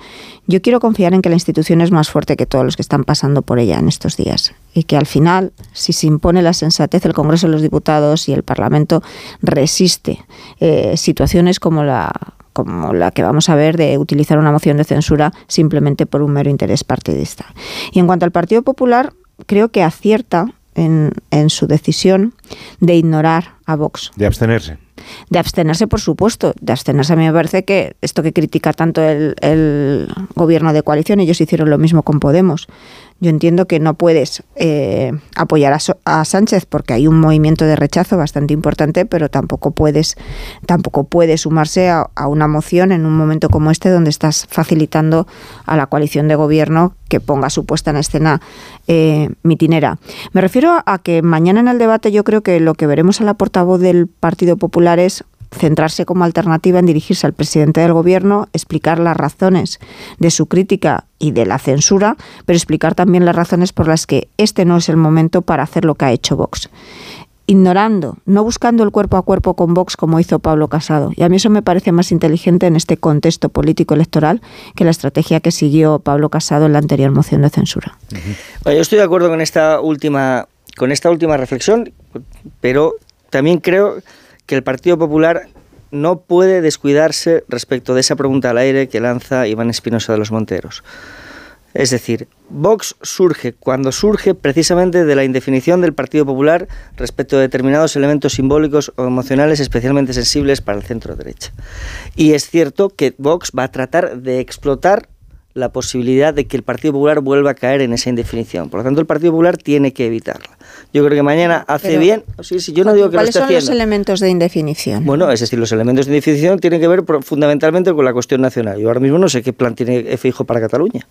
yo quiero confiar en que la institución es más fuerte que todos los que están pasando por ella en estos días y que al final, si se impone la sensatez, el Congreso de los Diputados y el Parlamento resiste eh, situaciones como la como la que vamos a ver de utilizar una moción de censura simplemente por un mero interés partidista. Y en cuanto al Partido Popular, creo que acierta en, en su decisión de ignorar a Vox.
De abstenerse.
De abstenerse, por supuesto. De abstenerse a mí me parece que esto que critica tanto el, el gobierno de coalición, ellos hicieron lo mismo con Podemos. Yo entiendo que no puedes eh, apoyar a, Sánchez porque hay un movimiento de rechazo bastante importante, pero tampoco puedes, tampoco puedes sumarse a, una moción en un momento como este donde estás facilitando a la coalición de gobierno que ponga su puesta en escena eh, mitinera. Me refiero a que mañana en el debate yo creo que lo que veremos a la portavoz del Partido Popular es centrarse como alternativa en dirigirse al presidente del gobierno, explicar las razones de su crítica y de la censura, pero explicar también las razones por las que este no es el momento para hacer lo que ha hecho Vox. Ignorando, no buscando el cuerpo a cuerpo con Vox como hizo Pablo Casado. Y a mí eso me parece más inteligente en este contexto político electoral que la estrategia que siguió Pablo Casado en la anterior moción de censura.
yo estoy de acuerdo con esta última, con esta última reflexión, pero también creo que el Partido Popular no puede descuidarse respecto de esa pregunta al aire que lanza Iván Espinosa de los Monteros. Es decir, Vox surge cuando surge precisamente de la indefinición del Partido Popular respecto a determinados elementos simbólicos o emocionales especialmente sensibles para el centro derecha. Y es cierto que Vox va a tratar de explotar la posibilidad de que el Partido Popular vuelva a caer en esa indefinición. Por lo tanto, el Partido Popular tiene que evitarla. Yo creo que mañana hace bien. Sí, sí, yo no digo que
¿Cuáles
lo esté
son los elementos de indefinición?
Bueno, es decir, los elementos de indefinición tienen que ver fundamentalmente con la cuestión nacional. Yo ahora mismo no sé qué plan tiene Fijo para Cataluña.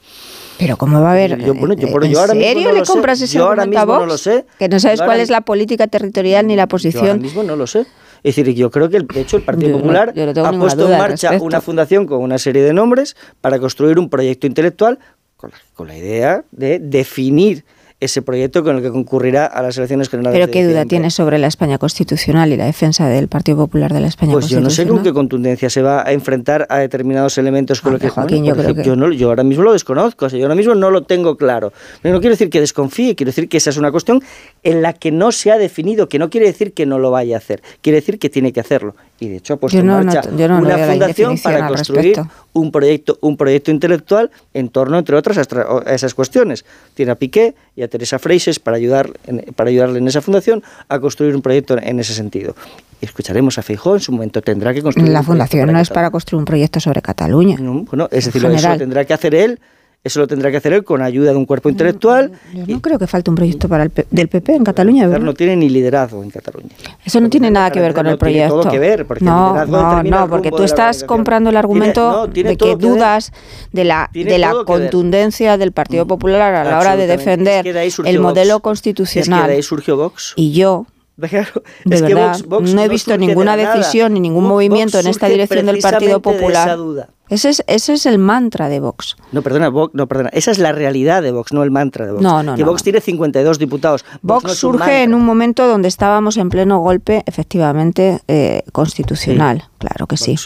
Pero ¿cómo va a haber?
Yo, bueno, yo, por-
¿En
yo ahora mismo
serio
no
le
lo sé.
compras ese
Yo ahora mismo no lo sé.
Que no sabes cuál es la política territorial ni la
Yo ahora
posición.
mismo no lo sé. Es decir, yo creo que el, de hecho el Partido
Yo
Popular
no
ha puesto en marcha una fundación con una serie de nombres para construir un proyecto intelectual con la, con la idea de definir ese proyecto con el que concurrirá a las elecciones generales.
Pero qué duda tienes sobre la España constitucional y la defensa del Partido Popular de la España
Pues yo no sé con
constitucional.
qué contundencia se va a enfrentar a determinados elementos con lo que
Hombre, Joaquín,
bueno,
yo creo
ejemplo,
que-
yo, no- yo ahora mismo lo desconozco, o sea, yo ahora mismo no lo tengo claro. Pero no quiero decir que desconfíe, quiero decir que esa es una cuestión en la que no se ha definido, que no quiere decir que no lo vaya a hacer, quiere decir que tiene que hacerlo. Y de hecho ha puesto
no
en marcha
no
una fundación para construir un proyecto, un proyecto intelectual en torno, entre otras, a, esas cuestiones. Tiene a Piqué y a Teresa Freixes para, ayudar para ayudarle en esa fundación a construir un proyecto en ese sentido. Y escucharemos a Feijó en su momento, tendrá que construir
La fundación no es
Cataluña.
para construir un proyecto sobre Cataluña.
Bueno, es decir, eso tendrá que hacer él, eso lo tendrá que hacer él con ayuda de un cuerpo intelectual.
Yo no creo que falte un proyecto para el del PP en Cataluña, ¿verdad?
No tiene ni liderazgo en Cataluña.
Eso no tiene nada que ver con
no
el
tiene
proyecto.
todo que ver, porque el
no, no, no, porque tú estás comprando el argumento
no, tiene
de que dudas de la, de contundencia del Partido Popular a la hora de defender
Es que de ahí surgió
el modelo
Vox.
constitucional.
Es que de ahí surgió Vox.
Y yo,
Claro,
de
es que
verdad,
Vox- Vox
no he visto
de
ninguna decisión ni ningún
Vox
movimiento en esta dirección del Partido
de
Popular.
esa duda.
Ese es, ese es el mantra de Vox.
No, perdona, Vox, no, perdona. Esa es la realidad de Vox, no el mantra de Vox.
No, no,
que
no.
Vox tiene 52 diputados.
Vox
no
surge en un momento donde estábamos en pleno golpe, efectivamente, eh, constitucional. Claro que sí.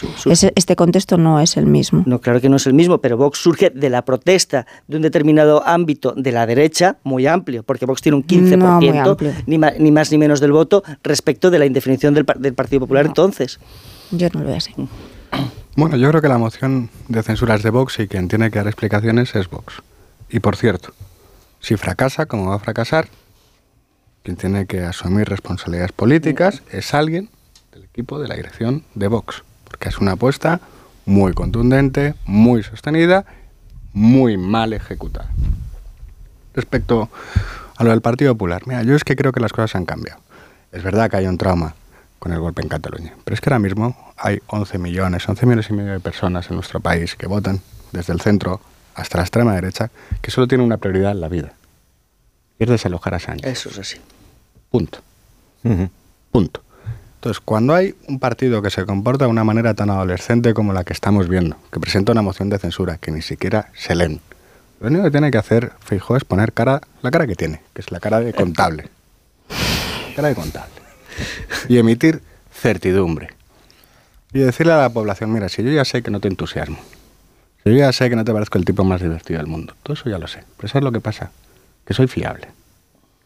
Este contexto no es el mismo.
No, claro que no es el mismo, pero Vox surge de la protesta de un determinado ámbito de la derecha, muy amplio, porque Vox tiene un 15%,
No, muy amplio.
ni, ma- ni más ni menos del voto, respecto de la indefinición del, del Partido Popular entonces.
Yo no lo veo así.
Bueno, yo creo que la moción de censura es de Vox y quien tiene que dar explicaciones es Vox. Y por cierto, si fracasa, como va a fracasar, quien tiene que asumir responsabilidades políticas es alguien del equipo de la dirección de Vox. Porque es una apuesta muy contundente, muy sostenida, muy mal ejecutada. Respecto a lo del Partido Popular, mira, yo es que creo que las cosas han cambiado. Es verdad que hay un trauma con el golpe en Cataluña, pero es que ahora mismo hay 11 millones, 11 millones y medio de personas en nuestro país que votan desde el centro hasta la extrema derecha, que solo tienen una prioridad en la vida, y es desalojar a Sánchez.
Eso es así.
Punto. Punto. Entonces, cuando hay un partido que se comporta de una manera tan adolescente como la que estamos viendo, que presenta una moción de censura que ni siquiera se leen, lo único que tiene que hacer Feijóo es poner cara, la cara que tiene, que es la cara de contable. cara de contable. Y emitir certidumbre. Y decirle a la población, mira, si yo ya sé que no te entusiasmo, si yo ya sé que no te parezco el tipo más divertido del mundo, todo eso ya lo sé, pero ¿sabes lo que pasa? Que soy fiable.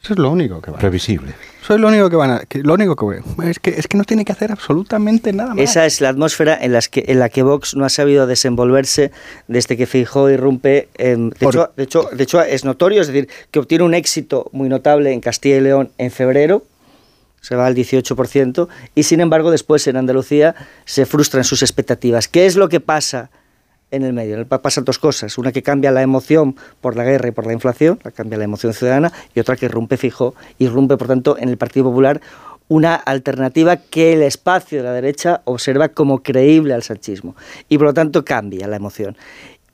Eso es lo único que va.
Previsible.
Soy lo único que van a, que- lo único que voy- es que es que no tiene que hacer absolutamente nada más.
Esa es la atmósfera en, las que, en la que Vox no ha sabido desenvolverse desde que Feijóo irrumpe. en- de, hecho, de, hecho, de hecho, es notorio, es decir, que obtiene un éxito muy notable en Castilla y León en febrero, se va al 18%, y sin embargo después en Andalucía se frustran sus expectativas. ¿Qué es lo que pasa en el medio? Pasan dos cosas, una que cambia la emoción por la guerra y por la inflación, la cambia la emoción ciudadana, y otra que irrumpe Fijó, irrumpe por tanto en el Partido Popular una alternativa que el espacio de la derecha observa como creíble al sanchismo, y por lo tanto cambia la emoción.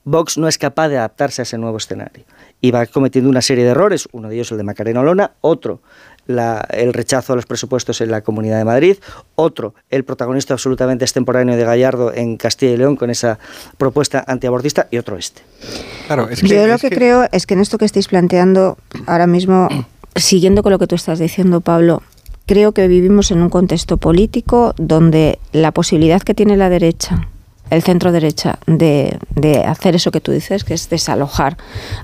Vox no es capaz de adaptarse a ese nuevo escenario y va cometiendo una serie de errores, uno de ellos el de Macarena Olona, otro la- el rechazo a los presupuestos en la Comunidad de Madrid, otro el protagonista absolutamente extemporáneo de Gallardo en Castilla y León con esa propuesta antiabortista y otro este.
Claro, es
Yo lo que, creo es que en esto que estáis planteando ahora mismo, siguiendo con lo que tú estás diciendo, Pablo, creo que vivimos en un contexto político donde la posibilidad que tiene la derecha, el centro derecha, de, de hacer eso que tú dices, que es desalojar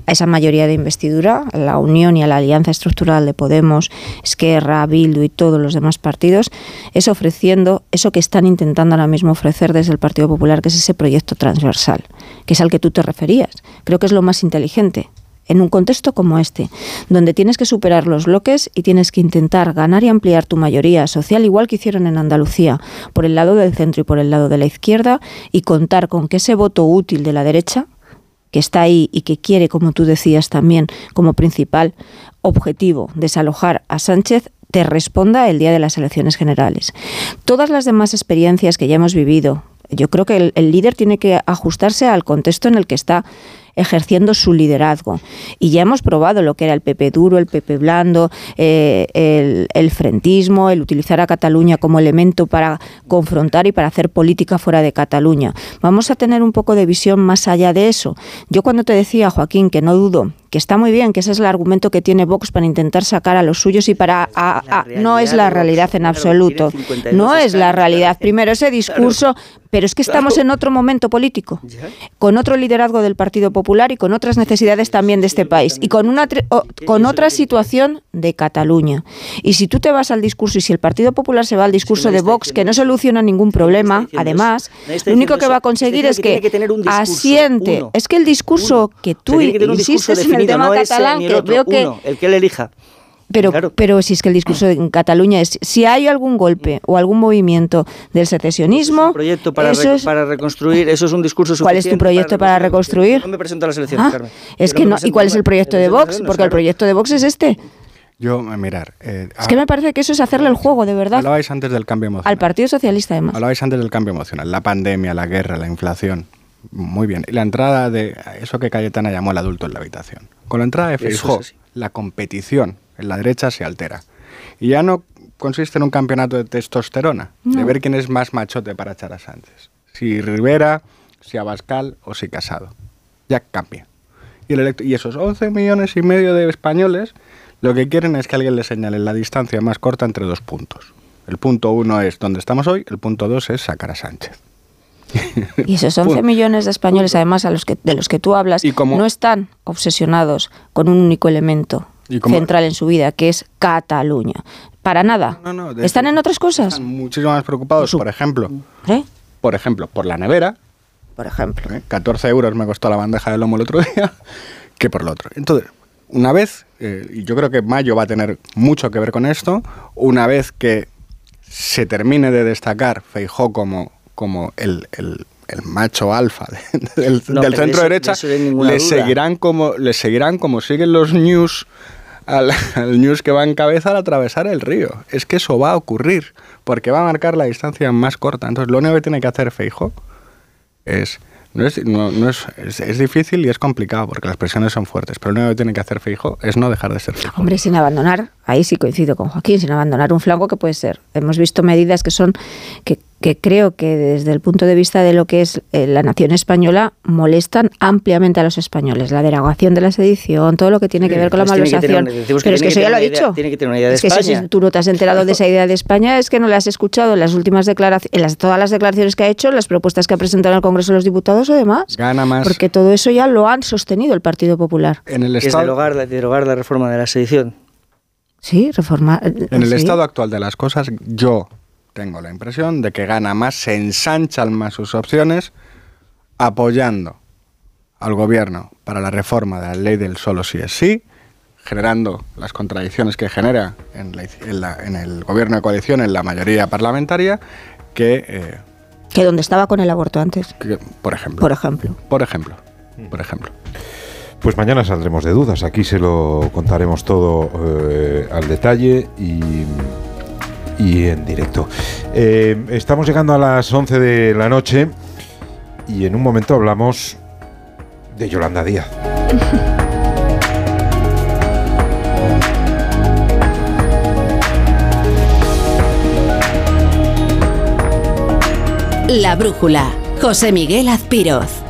a esa mayoría de investidura, a la unión y a la alianza estructural de Podemos, Esquerra, Bildu y todos los demás partidos, es ofreciendo eso que están intentando ahora mismo ofrecer desde el Partido Popular, que es ese proyecto transversal, que es al que tú te referías. Creo que es lo más inteligente en un contexto como este, donde tienes que superar los bloques y tienes que intentar ganar y ampliar tu mayoría social, igual que hicieron en Andalucía, por el lado del centro y por el lado de la izquierda, y contar con que ese voto útil de la derecha que está ahí y que quiere, como tú decías también, como principal objetivo desalojar a Sánchez, te responda el día de las elecciones generales. Todas las demás experiencias que ya hemos vivido, yo creo que el, el líder tiene que ajustarse al contexto en el que está ejerciendo su liderazgo. Y ya hemos probado lo que era el PP duro, el PP blando, eh, el, el, frentismo, el utilizar a Cataluña como elemento para confrontar y para hacer política fuera de Cataluña. Vamos a tener un poco de visión más allá de eso. Yo cuando te decía, Joaquín, que no dudo que está muy bien, que ese es el argumento que tiene Vox para intentar sacar a los suyos y para... A, a, no es la realidad en absoluto. No es la realidad. Primero, ese discurso, pero es que estamos en otro momento político, con otro liderazgo del Partido Popular y con otras necesidades también de este país, y con, una, con otra situación de Cataluña. Y si tú te vas al discurso, y si el Partido Popular se va al discurso de Vox, que no soluciona ningún problema, además, lo único que va a conseguir es que asiente. Es que el discurso que tú insistes en el tema
no
catalán,
ese,
que veo que...
Uno, el que él elija.
Pero, claro. pero si es que el discurso en Cataluña es, si hay algún golpe o algún movimiento del secesionismo...
Es un proyecto para,
eso
re,
es,
para reconstruir, eso es un discurso
¿Cuál es tu proyecto para, para reconstruir?
No me presento a las elecciones,
ah,
Carmen.
Es que no, ¿Y cuál es el proyecto de Vox? Porque
claro.
el proyecto de Vox es este.
Yo, mirar. Eh,
es que me parece que eso es hacerle el juego, de verdad.
Hablabais antes del cambio emocional.
Al Partido Socialista, además.
Hablabais antes del cambio emocional. La pandemia, la guerra, la inflación. Muy bien. Y la entrada de eso que Cayetana llamó el adulto en la habitación. Con la entrada de Feijóo, la competición en la derecha se altera. Y ya no consiste en un campeonato de testosterona, no. de ver quién es más machote para echar a Sánchez. Si Rivera, si Abascal o si Casado. Ya cambia. Y, el y esos 11 millones y medio de españoles lo que quieren es que alguien les señale la distancia más corta entre dos puntos. El punto uno es donde estamos hoy, el punto dos es sacar a Sánchez.
Y esos 11 millones de españoles, además, a los que, de los que tú hablas, como, no están obsesionados con un único elemento como, central en su vida, que es Cataluña. Para nada.
No, no,
¿Están en otras cosas?
Están muchísimo más preocupados, por ejemplo.
¿Eh?
Por ejemplo, por la nevera.
Por ejemplo.
¿eh? 14 euros me costó la bandeja de lomo el otro día, que por lo otro. Entonces, una vez, eh, y yo creo que mayo va a tener mucho que ver con esto, una vez que se termine de destacar Feijó como, como el, el, el macho alfa de, del, no, del centro derecha, le seguirán, como, le seguirán como siguen los news al, al, news que va en cabeza al atravesar el río. Es que eso va a ocurrir, porque va a marcar la distancia más corta. Entonces, lo único que tiene que hacer Feijo es no es, no, no es, es, es, difícil y es complicado porque las presiones son fuertes, pero lo único que tiene que hacer Feijo es no dejar de ser Feijo.
Hombre, sin abandonar, ahí sí coincido con Joaquín, sin abandonar un flanco que puede ser. Hemos visto medidas que son que, que creo que desde el punto de vista de lo que es eh, la nación española molestan ampliamente a los españoles. La derogación de la sedición, todo lo que tiene que ver con la malversación. Pero es que eso ya lo ha dicho.
Tiene que tener una idea de
es que
España.
si tú no te has enterado de esa idea de España, es que no la has escuchado en las últimas declaraciones, en las, todas las declaraciones que ha hecho, las propuestas que ha presentado en el Congreso de los Diputados o demás.
Gana más.
Porque todo eso ya lo han sostenido el Partido Popular.
En el
es
estado...
derogar, la, derogar la reforma de la sedición.
Sí, reformar.
En el
sí.
estado actual de las cosas, yo tengo la impresión de que gana más, se ensanchan más sus opciones apoyando al gobierno para la reforma de la ley del solo sí es sí, generando las contradicciones que genera en, la, en, la, en el gobierno de coalición, en la mayoría parlamentaria, que... Eh,
que donde estaba con el aborto antes.
Que, por ejemplo.
Por ejemplo.
Por ejemplo. Por ejemplo.
Pues mañana saldremos de dudas. Aquí se lo contaremos todo eh, al detalle y y en directo. Eh, estamos llegando a las 11 de la noche y en un momento hablamos de Yolanda Díaz.
La brújula. José Miguel Azpiroz.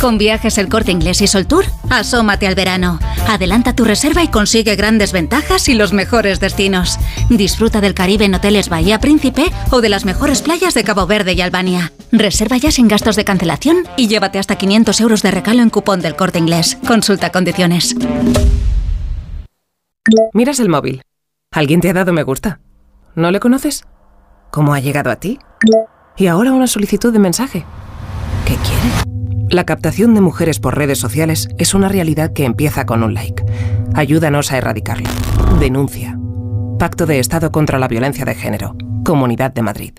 Con viajes El Corte Inglés y Soltour, asómate al verano. Adelanta tu reserva y consigue grandes ventajas y los mejores destinos. Disfruta del Caribe en hoteles Bahía Príncipe o de las mejores playas de Cabo Verde y Albania. Reserva ya sin gastos de cancelación y llévate hasta 500 euros de regalo en cupón del Corte Inglés. Consulta condiciones.
Miras el móvil. Alguien te ha dado me gusta. ¿No le conoces?
¿Cómo ha llegado a ti? Y ahora una solicitud de mensaje. ¿Qué quiere? La captación de mujeres por redes sociales es una realidad que empieza con un like. Ayúdanos a erradicarlo. Denuncia. Pacto de Estado contra la Violencia de Género. Comunidad de Madrid.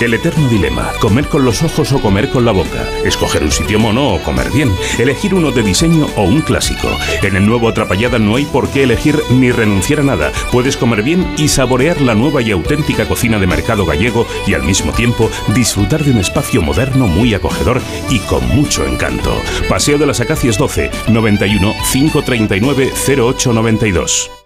El eterno dilema, comer con los ojos o comer con la boca, escoger un sitio mono o comer bien, elegir uno de diseño o un clásico. En el nuevo Atrapallada no hay por qué elegir ni renunciar a nada. Puedes comer bien y saborear la nueva y auténtica cocina de mercado gallego y al mismo tiempo disfrutar de un espacio moderno muy acogedor y con mucho encanto. Paseo de las Acacias 12, 91 539 0892.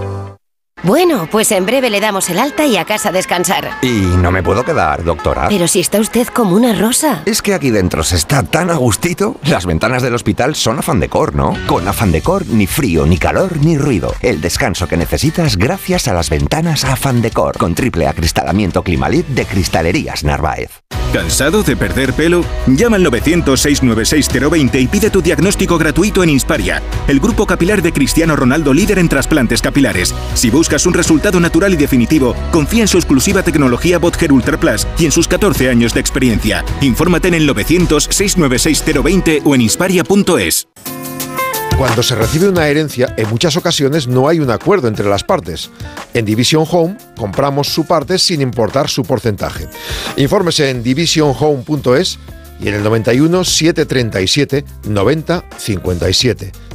Bueno, pues en breve le damos el alta y a casa a descansar.
Y no me puedo quedar, doctora.
Pero si está usted como una rosa.
Es que aquí dentro se está tan a gustito. Las ventanas del hospital son afán decor, ¿no? Con afán decor, ni frío, ni calor, ni ruido. El descanso que necesitas gracias a las ventanas afán decor. Con triple acristalamiento Climalit de Cristalerías Narváez.
¿Cansado de perder pelo? Llama al 900-696-020 y pide tu diagnóstico gratuito en Insparia, el grupo capilar de Cristiano Ronaldo líder en trasplantes capilares. Si buscas un resultado natural y definitivo, confía en su exclusiva tecnología Botger Ultra Plus y en sus 14 años de experiencia. Infórmate en el 900-696-020 o en insparia.es.
Cuando se recibe una herencia, en muchas ocasiones no hay un acuerdo entre las partes. En Division Home compramos su parte sin importar su porcentaje. Infórmese en divisionhome.es y en el 91 737 90 57.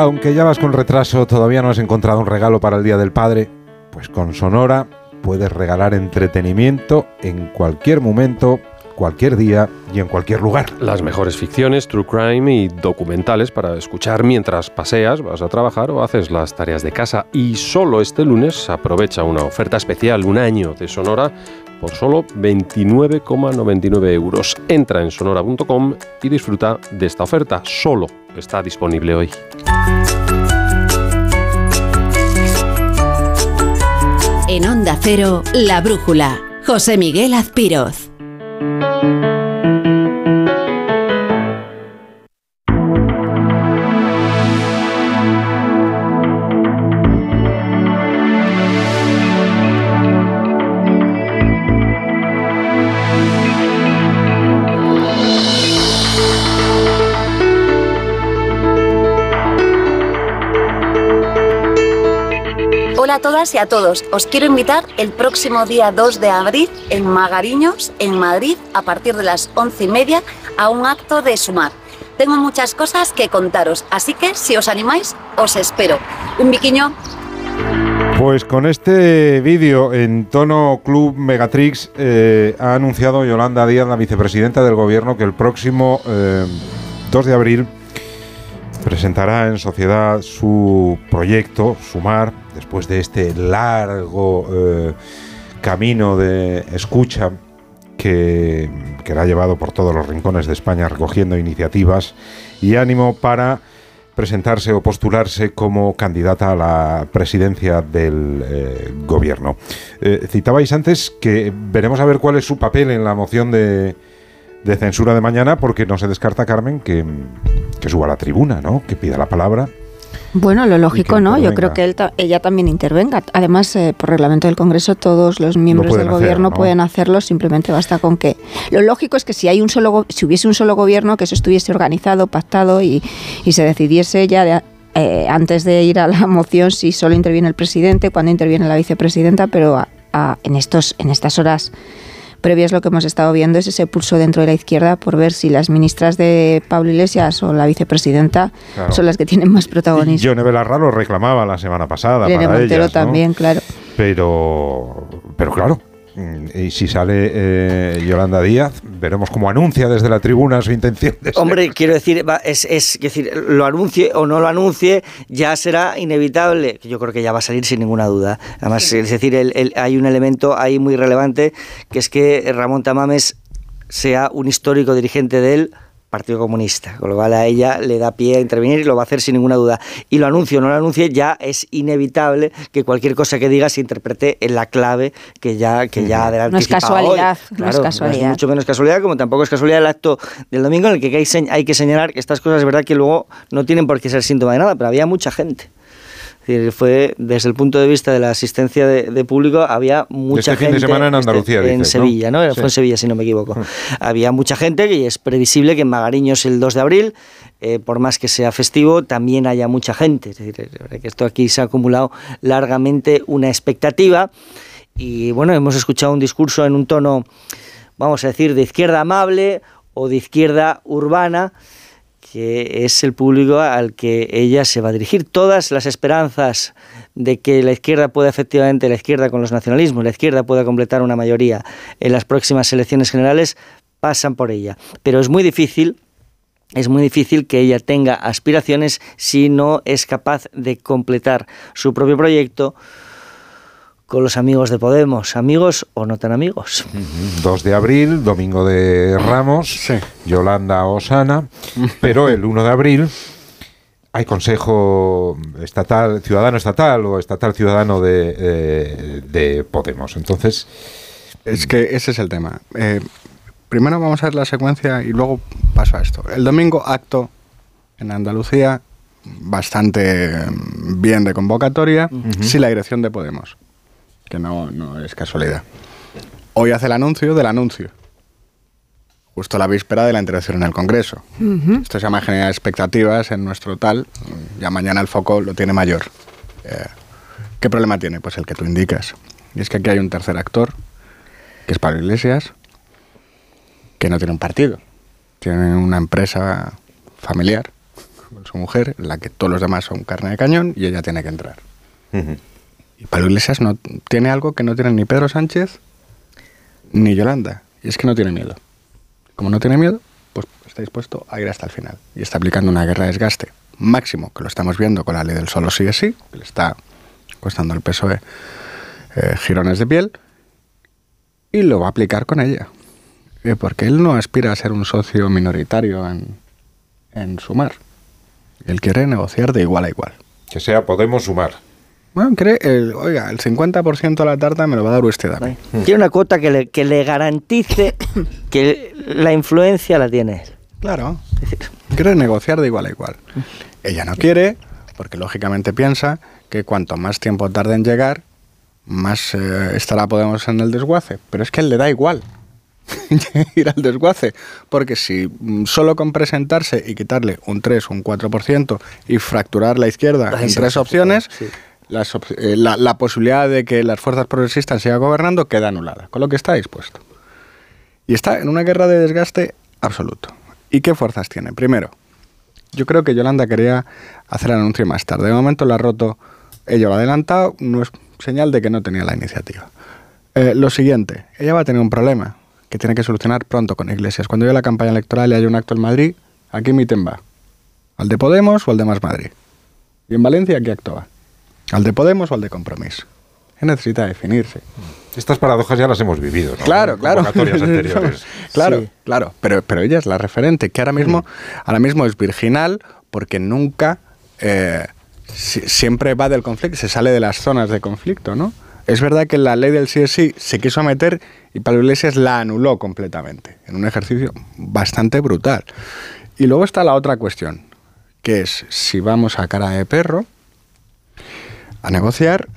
Aunque ya vas con retraso, todavía no has encontrado un regalo para el Día del Padre, pues con Sonora puedes regalar entretenimiento en cualquier momento, cualquier día y en cualquier lugar.
Las mejores ficciones, true crime y documentales para escuchar mientras paseas, vas a trabajar o haces las tareas de casa. Y solo este lunes aprovecha una oferta especial, un año de Sonora, por solo 29,99 euros. Entra en sonora.com y disfruta de esta oferta. Solo está disponible hoy.
En Onda Cero, La Brújula. José Miguel Azpiroz.
Todas y a todos. Os quiero invitar el próximo día 2 de abril en Magariños, en Madrid, a partir de las once y media, a un acto de sumar. Tengo muchas cosas que contaros, así que si os animáis, os espero. Un biquiño.
Pues con este vídeo en tono Club Megatrix eh, ha anunciado Yolanda Díaz, la vicepresidenta del gobierno, que el próximo eh, 2 de abril presentará en sociedad su proyecto, Sumar, después de este largo eh, camino de escucha que, que la ha llevado por todos los rincones de España recogiendo iniciativas y ánimo para presentarse o postularse como candidata a la presidencia del eh, gobierno. Eh, citabais antes que veremos a ver cuál es su papel en la moción de, de censura de mañana porque no se descarta, Carmen, que, que suba a la tribuna, ¿no? Que pida la palabra.
Bueno, lo lógico, ¿no? Yo creo que él ella también intervenga. Además, eh, por reglamento del Congreso, todos los miembros del gobierno pueden hacerlo. Simplemente basta con que. Lo lógico es que si hay un solo, si hubiese un solo gobierno, que eso estuviese organizado, pactado y, y se decidiese ya de, eh, antes de ir a la moción si solo interviene el presidente, cuando interviene la vicepresidenta, pero en estos, en estas horas previas lo que hemos estado viendo es ese pulso dentro de la izquierda por ver si las ministras de Pablo Iglesias o la vicepresidenta son las que tienen más protagonismo.
Yone Belarra lo reclamaba la semana pasada.
Irene Montero también, claro.
Pero, pero claro, y si sale eh, Yolanda Díaz, veremos cómo anuncia desde la tribuna su intención de
Hombre, quiero decir, es, es decir, lo anuncie o no lo anuncie, ya será inevitable. Yo creo que ya va a salir sin ninguna duda. Además, es decir, hay un elemento ahí muy relevante, que es que Ramón Tamames sea un histórico dirigente de él Partido Comunista, con lo cual a ella le da pie a intervenir y lo va a hacer sin ninguna duda. Y lo anuncio o no lo anuncie, ya es inevitable que cualquier cosa que diga se interprete en la clave que ya, que ya adelante.
No es casualidad, no es casualidad.
mucho menos casualidad, como tampoco es casualidad el acto del domingo en el que hay, hay que señalar que estas cosas es verdad que luego no tienen por qué ser síntoma de nada, pero había mucha gente fue desde el punto de vista de la asistencia de, público, había mucha
este
gente.
fin de semana en Andalucía.
en Sevilla, ¿no? Fue en Sevilla, si no me equivoco. Mm. había mucha gente y es previsible que en Magariños el 2 de abril, eh, por más que sea festivo, también haya mucha gente. Es decir, que esto aquí se ha acumulado largamente una expectativa. Y bueno, hemos escuchado un discurso en un tono, vamos a decir, de izquierda amable o de izquierda urbana que es el público al que ella se va a dirigir. Todas las esperanzas de que la izquierda pueda efectivamente, la izquierda con los nacionalismos, la izquierda pueda completar una mayoría en las próximas elecciones generales, pasan por ella. Pero es muy difícil es muy difícil que ella tenga aspiraciones si no es capaz de completar su propio proyecto con los amigos de Podemos, amigos o no tan amigos.
2 de abril, domingo de Ramos, Yolanda Osana, pero el 1 de abril hay Consejo Estatal, Ciudadano Estatal o Estatal Ciudadano de, eh, de Podemos. Entonces...
Es que ese es el tema. Eh, primero vamos a ver la secuencia y luego paso a esto. El domingo, acto en Andalucía, bastante bien de convocatoria, sin la dirección de Podemos que no, no es casualidad. Hoy hace el anuncio del anuncio justo la víspera de la intervención en el Congreso. Esto se llama generar expectativas en nuestro tal. Ya mañana el foco lo tiene mayor. Eh, ¿Qué problema tiene? Pues el que tú indicas. Y es que aquí hay un tercer actor, que es Pablo Iglesias, que no tiene un partido. Tiene una empresa familiar con su mujer, en la que todos los demás son carne de cañón y ella tiene que entrar. Y Pablo Iglesias no, tiene algo que no tienen ni Pedro Sánchez ni Yolanda. Y es que no tiene miedo. Como no tiene miedo, pues está dispuesto a ir hasta el final. Y está aplicando una guerra de desgaste máximo, que lo estamos viendo con la ley del solo sí es sí, que le está costando el peso de eh, girones de piel. Y lo va a aplicar con ella. Eh, porque él no aspira a ser un socio minoritario en, en sumar. Él quiere negociar de igual a igual.
Que sea Podemos sumar.
Bueno, cree, el, oiga, el 50% de la tarta me lo va a dar usted a mí.
Tiene una cuota que le, que le garantice que la influencia la tiene
Claro. Quiere negociar de igual a igual. Ella no quiere, porque lógicamente piensa que cuanto más tiempo tarde en llegar, más eh, estará Podemos en el desguace. Pero es que él le da igual ir al desguace, porque si mm, solo con presentarse y quitarle un 3 o un 4% y fracturar la izquierda en tres opciones, eh, la, posibilidad de que las fuerzas progresistas sigan gobernando queda anulada, con lo que está dispuesto. Y está en una guerra de desgaste absoluto. ¿Y qué fuerzas tiene? Primero, yo creo que Yolanda quería hacer el anuncio más tarde. De momento lo ha roto, ella lo ha adelantado, no es señal de que no tenía la iniciativa. Eh, lo siguiente, ella va a tener un problema que tiene que solucionar pronto con Iglesias. Cuando llegue la campaña electoral y haya un acto en Madrid, ¿a qué miten va? ¿Al de Podemos o al de Más Madrid? ¿Y en Valencia qué acto va? ¿Al de Podemos o al de Compromiso? necesita definirse.
Estas paradojas ya las hemos vivido, ¿no?
Claro, claro. claro, claro. Pero, pero ella es la referente, que ahora mismo, mm. ahora mismo es virginal porque nunca, eh, siempre va del conflicto, se sale de las zonas de conflicto, ¿no? Es verdad que la ley del sí es sí se quiso meter y Pablo Iglesias la anuló completamente, en un ejercicio bastante brutal. Y luego está la otra cuestión, que es si vamos a cara de perro a negociar,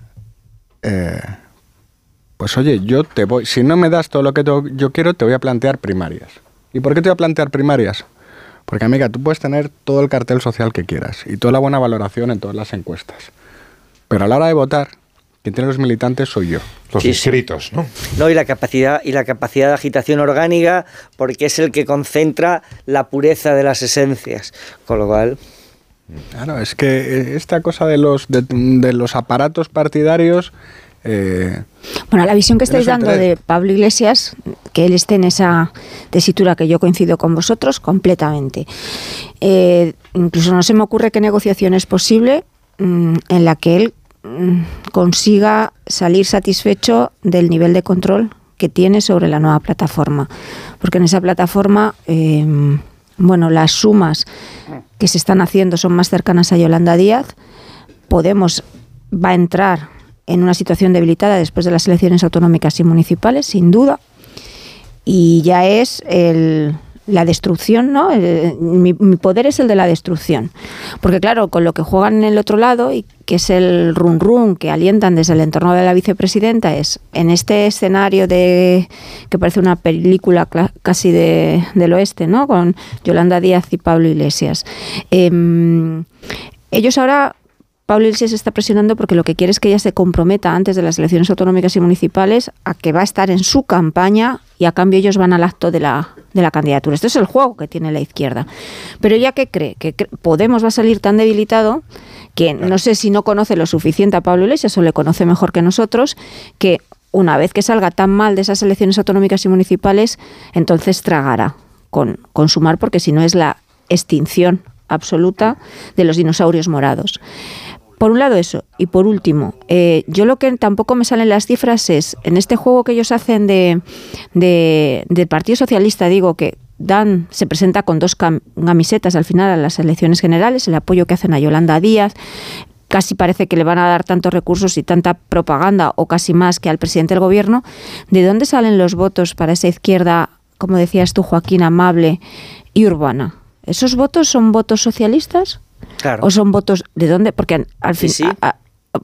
eh, pues oye, yo te voy, si no me das todo lo que yo quiero, te voy a plantear primarias. ¿Y por qué te voy a plantear primarias? Porque amiga, tú puedes tener todo el cartel social que quieras y toda la buena valoración en todas las encuestas. Pero a la hora de votar, quien tiene los militantes soy yo.
Los inscritos, ¿no?
No, y la capacidad, y la capacidad de agitación orgánica, porque es el que concentra la pureza de las esencias. Con lo cual.
Claro, es que esta cosa de los, de, los aparatos partidarios. Eh,
bueno, la visión que estáis dando de Pablo Iglesias, que él esté en esa tesitura que yo coincido con vosotros completamente. Eh, incluso no se me ocurre qué negociación es posible mm, en la que él Mm, consiga salir satisfecho del nivel de control que tiene sobre la nueva plataforma. Porque en esa plataforma, em, bueno, las sumas que se están haciendo son más cercanas a Yolanda Díaz. Podemos va a entrar en una situación debilitada después de las elecciones autonómicas y municipales, sin duda. Y ya es el, la destrucción, ¿no? mi, poder es el de la destrucción. Porque claro, con lo que juegan en el otro lado, y que es el run run que alientan desde el entorno de la vicepresidenta, es en este escenario de que parece una película casi de, del oeste, ¿no? Con Yolanda Díaz y Pablo Iglesias. Em, ellos ahora Pablo Iglesias está presionando porque lo que quiere es que ella se comprometa antes de las elecciones autonómicas y municipales a que va a estar en su campaña y a cambio ellos van al acto de la, de la candidatura. Este es el juego que tiene la izquierda. Pero ella que cree que Podemos va a salir tan debilitado que no sé si no conoce lo suficiente a Pablo Iglesias o le conoce mejor que nosotros, que una vez que salga tan mal de esas elecciones autonómicas y municipales, entonces tragará con, con sumar porque si no es la extinción absoluta de los dinosaurios morados. Por un lado eso. Y por último, eh, yo lo que tampoco me salen las cifras es, en este juego que ellos hacen de, del Partido Socialista, digo que dan, se presenta con dos camisetas al final a las elecciones generales, el apoyo que hacen a Yolanda Díaz, casi parece que le van a dar tantos recursos y tanta propaganda o casi más que al presidente del gobierno. ¿De dónde salen los votos para esa izquierda, como decías tú, Joaquín, amable y urbana? ¿Esos votos son votos socialistas? ¿O son votos de dónde? Porque al fin,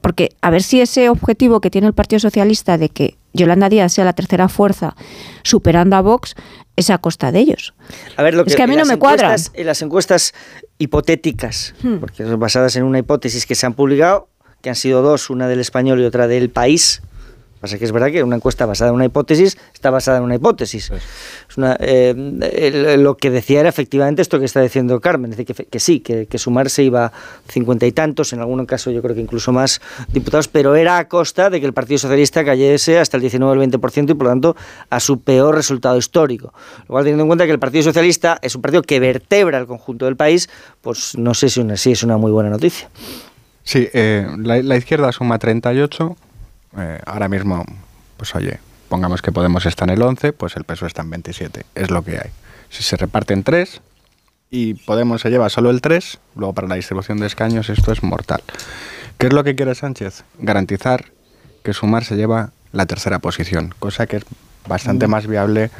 porque a ver si ese objetivo que tiene el Partido Socialista de que Yolanda Díaz sea la tercera fuerza superando a Vox es a costa de ellos.
A ver, lo que, es que a mí no me cuadra. En las encuestas hipotéticas, hmm. porque son basadas en una hipótesis que se han publicado, que han sido dos, una del español y otra del país, Pasa que es verdad que una encuesta basada en una hipótesis está basada en una hipótesis. Es una, eh, lo que decía era efectivamente esto que está diciendo Carmen, es decir, que, que sí, que, que, sumarse iba cincuenta y tantos, en algún caso yo creo que incluso más diputados, pero era a costa de que el Partido Socialista cayese hasta el 19 o el 20% y por lo tanto a su peor resultado histórico. Lo cual, teniendo en cuenta que el Partido Socialista es un partido que vertebra el conjunto del país, pues no sé si, una, si es una muy buena noticia.
Sí, eh, la, la izquierda suma 38 eh, ahora mismo, pues oye, pongamos que Podemos está en el 11, pues el peso está en 27. Es lo que hay. Si se reparten 3 y Podemos se lleva solo el 3, luego para la distribución de escaños esto es mortal. ¿Qué es lo que quiere Sánchez? Garantizar que Sumar se lleva la tercera posición, cosa que es bastante mm. más viable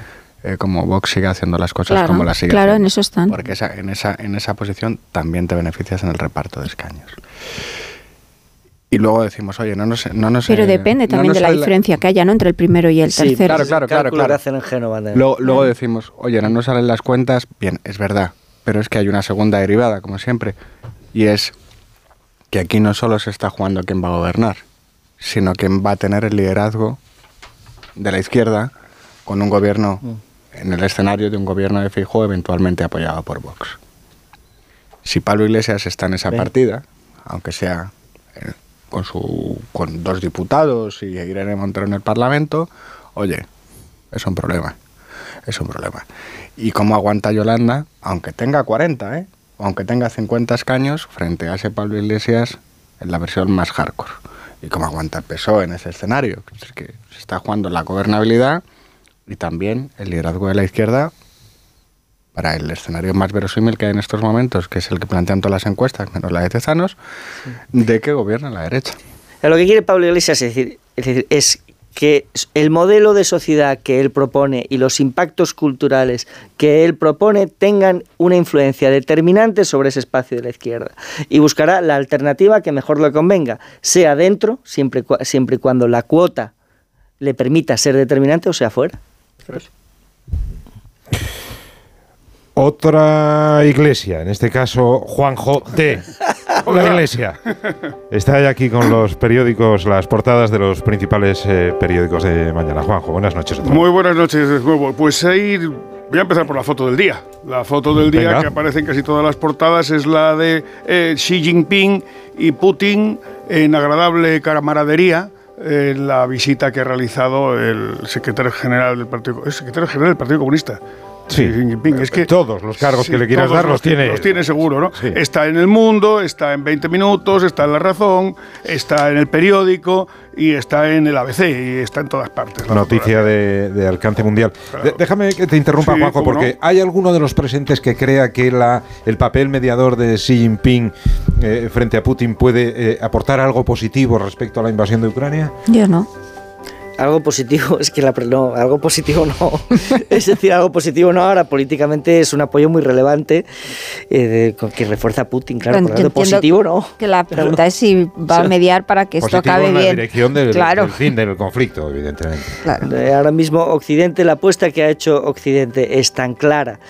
eh, como Vox sigue haciendo las cosas como las sigue
Claro, en eso están.
Porque en, esa, en esa posición también te beneficias en el reparto de escaños y luego decimos, oye, no nos... No nos
Pero depende también de la diferencia que haya ¿no? entre el primero y el
sí,
tercero.
Claro, claro, claro.
en
luego, luego decimos, oye, no nos salen las cuentas, bien, es verdad, pero es que hay una segunda derivada, como siempre, y es que aquí no solo se está jugando quién va a gobernar, sino quién va a tener el liderazgo de la izquierda con un gobierno, mm. en el escenario de un gobierno de fijo eventualmente apoyado por Vox. Si Pablo Iglesias está en esa partida, aunque sea con, su, con dos diputados y Irene Montero en el Parlamento, oye, es un problema. Es un problema. ¿Y cómo aguanta Yolanda, aunque tenga 40, ¿eh? aunque tenga 50 escaños, frente a ese Pablo Iglesias en la versión más hardcore? ¿Y cómo aguanta el PSOE en ese escenario? Es que se está jugando la gobernabilidad y también el liderazgo de la izquierda para el escenario más verosímil que hay en estos momentos, que es el que plantean todas las encuestas, menos la de Tezanos, de que gobierna la derecha.
Lo que quiere Pablo Iglesias es decir, Es decir, es que el modelo de sociedad que él propone y los impactos culturales que él propone tengan una influencia determinante sobre ese espacio de la izquierda. Y buscará la alternativa que mejor le convenga, sea dentro, siempre, siempre y cuando la cuota le permita ser determinante, o sea fuera.
Otra iglesia, en este caso Juanjo de la iglesia. Está aquí con los periódicos, las portadas de los principales eh, periódicos de mañana. Juanjo, buenas noches.
Muy buenas noches de nuevo. Pues ahí voy a empezar por la foto del día. La foto del día que aparece en casi todas las portadas es la de eh, Xi Jinping y Putin en agradable camaradería en la visita que ha realizado el secretario general del Partido, el secretario general del Partido Comunista.
Sí, es que todos los cargos que le quieras dar los, tiene.
Los tiene seguro, ¿no? Está en el mundo, está en 20 minutos, está en La Razón, está en el periódico y está en el ABC y está en todas partes.
Noticia de, alcance mundial. déjame que te interrumpa, Juanjo, porque ¿hay alguno de los presentes que crea que la, el papel mediador de Xi Jinping eh, frente a Putin puede eh, aportar algo positivo respecto a la invasión de Ucrania?
Yo no
algo positivo es que la no, algo positivo no. es decir, algo positivo no. Ahora políticamente es un apoyo muy relevante eh, que refuerza a Putin, claro. Pero algo positivo no.
Que la pregunta es si va a mediar para que esto acabe
en
la
dirección del, fin del conflicto, evidentemente.
Eh, ahora mismo Occidente, la apuesta que ha hecho Occidente es tan clara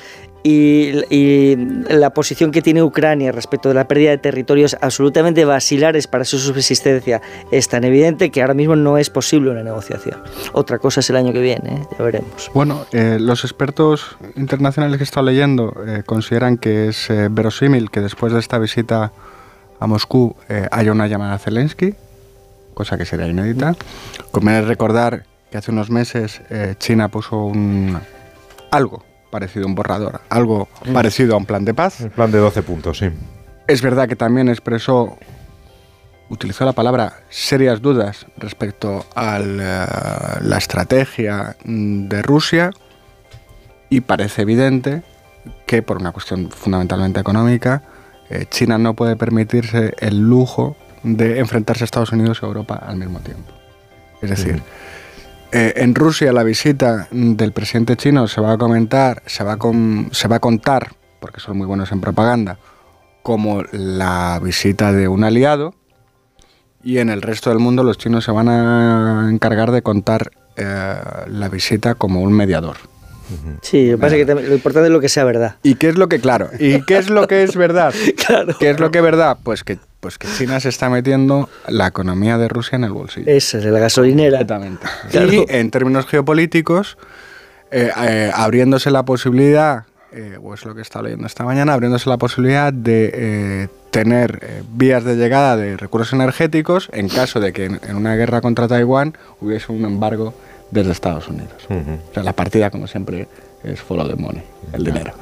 y, la posición que tiene Ucrania respecto de la pérdida de territorios absolutamente vacilares para su subsistencia es tan evidente que ahora mismo no es posible una negociación. Otra cosa es el año que viene, ¿eh? ya veremos.
Bueno, eh, los expertos internacionales que he estado leyendo eh, consideran que es verosímil que después de esta visita a Moscú haya una llamada a Zelensky, cosa que sería inédita. Conviene recordar que hace unos meses China puso un algo parecido a un borrador, algo mm. parecido a un plan de paz.
El plan de 12 puntos, sí.
Es verdad que también expresó, utilizó la palabra serias dudas respecto a la, estrategia de Rusia y parece evidente que por una cuestión fundamentalmente económica, eh, China no puede permitirse el lujo de enfrentarse a Estados Unidos y Europa al mismo tiempo. Es decir, eh, en Rusia la visita del presidente chino se va a comentar, se va a, se va a contar, porque son muy buenos en propaganda, como la visita de un aliado, y en el resto del mundo los chinos se van a encargar de contar eh, la visita como un mediador.
Sí, lo, pasa que lo importante es lo que sea verdad.
¿Y qué es lo que, claro, y qué es lo que es verdad? claro. ¿Qué es lo que es verdad? Pues que pues que China se está metiendo la economía de Rusia en el bolsillo.
Esa es la gasolinera.
Exactamente. Y en términos geopolíticos, eh, eh, abriéndose la posibilidad, eh, o es lo que está leyendo esta mañana, abriéndose la posibilidad de tener vías de llegada de recursos energéticos en caso de que en, una guerra contra Taiwán hubiese un embargo desde Estados Unidos. O sea, la partida, como siempre, es follow the money, el dinero.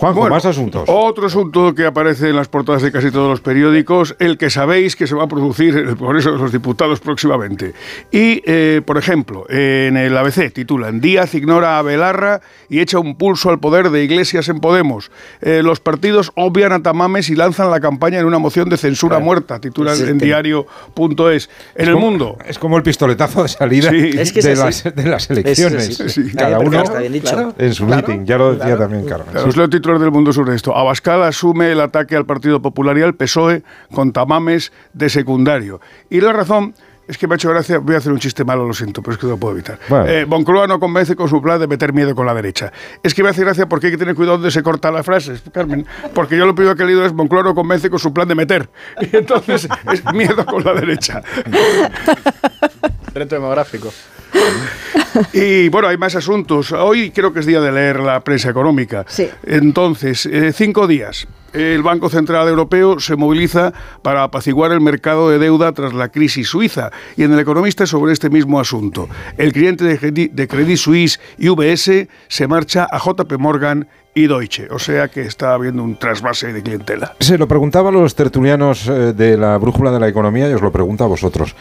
Juanjo, más asuntos.
Otro asunto que aparece en las portadas de casi todos los periódicos, el que sabéis que se va a producir en el Congreso de los Diputados próximamente. Y, eh, por ejemplo, en el ABC titulan Díaz ignora a Belarra y echa un pulso al poder de Iglesias en Podemos. Eh, los partidos obvian a Tamames y lanzan la campaña en una moción de censura muerta, titulan en diario.es. En el mundo.
Es como el pistoletazo de salida de, las, elecciones. Cada uno en su meeting, ya lo decía también
Del mundo sobre esto. Abascal asume el ataque al Partido Popular y al PSOE con tamames de secundario. Y la razón es que me ha hecho gracia, voy a hacer un chiste malo, lo siento, pero es que no lo puedo evitar. Eh, no convence con su plan de meter miedo con la derecha. Es que me hace gracia porque hay que tener cuidado donde se cortan las frases, Carmen, porque yo lo primero que he leído es Moncloa no convence con su plan de meter. Y entonces es miedo con la derecha.
Reto demográfico.
Y bueno, hay más asuntos. Hoy creo que es día de leer la prensa económica. Entonces, eh, cinco días. El Banco Central Europeo se moviliza para apaciguar el mercado de deuda tras la crisis suiza. Y en el Economista sobre este mismo asunto. El cliente de Credit Suisse y UBS se marcha a JP Morgan y Deutsche. O sea que está habiendo un trasvase de clientela.
Se lo preguntaba a los tertulianos eh, de la brújula de la economía y os lo pregunto a vosotros.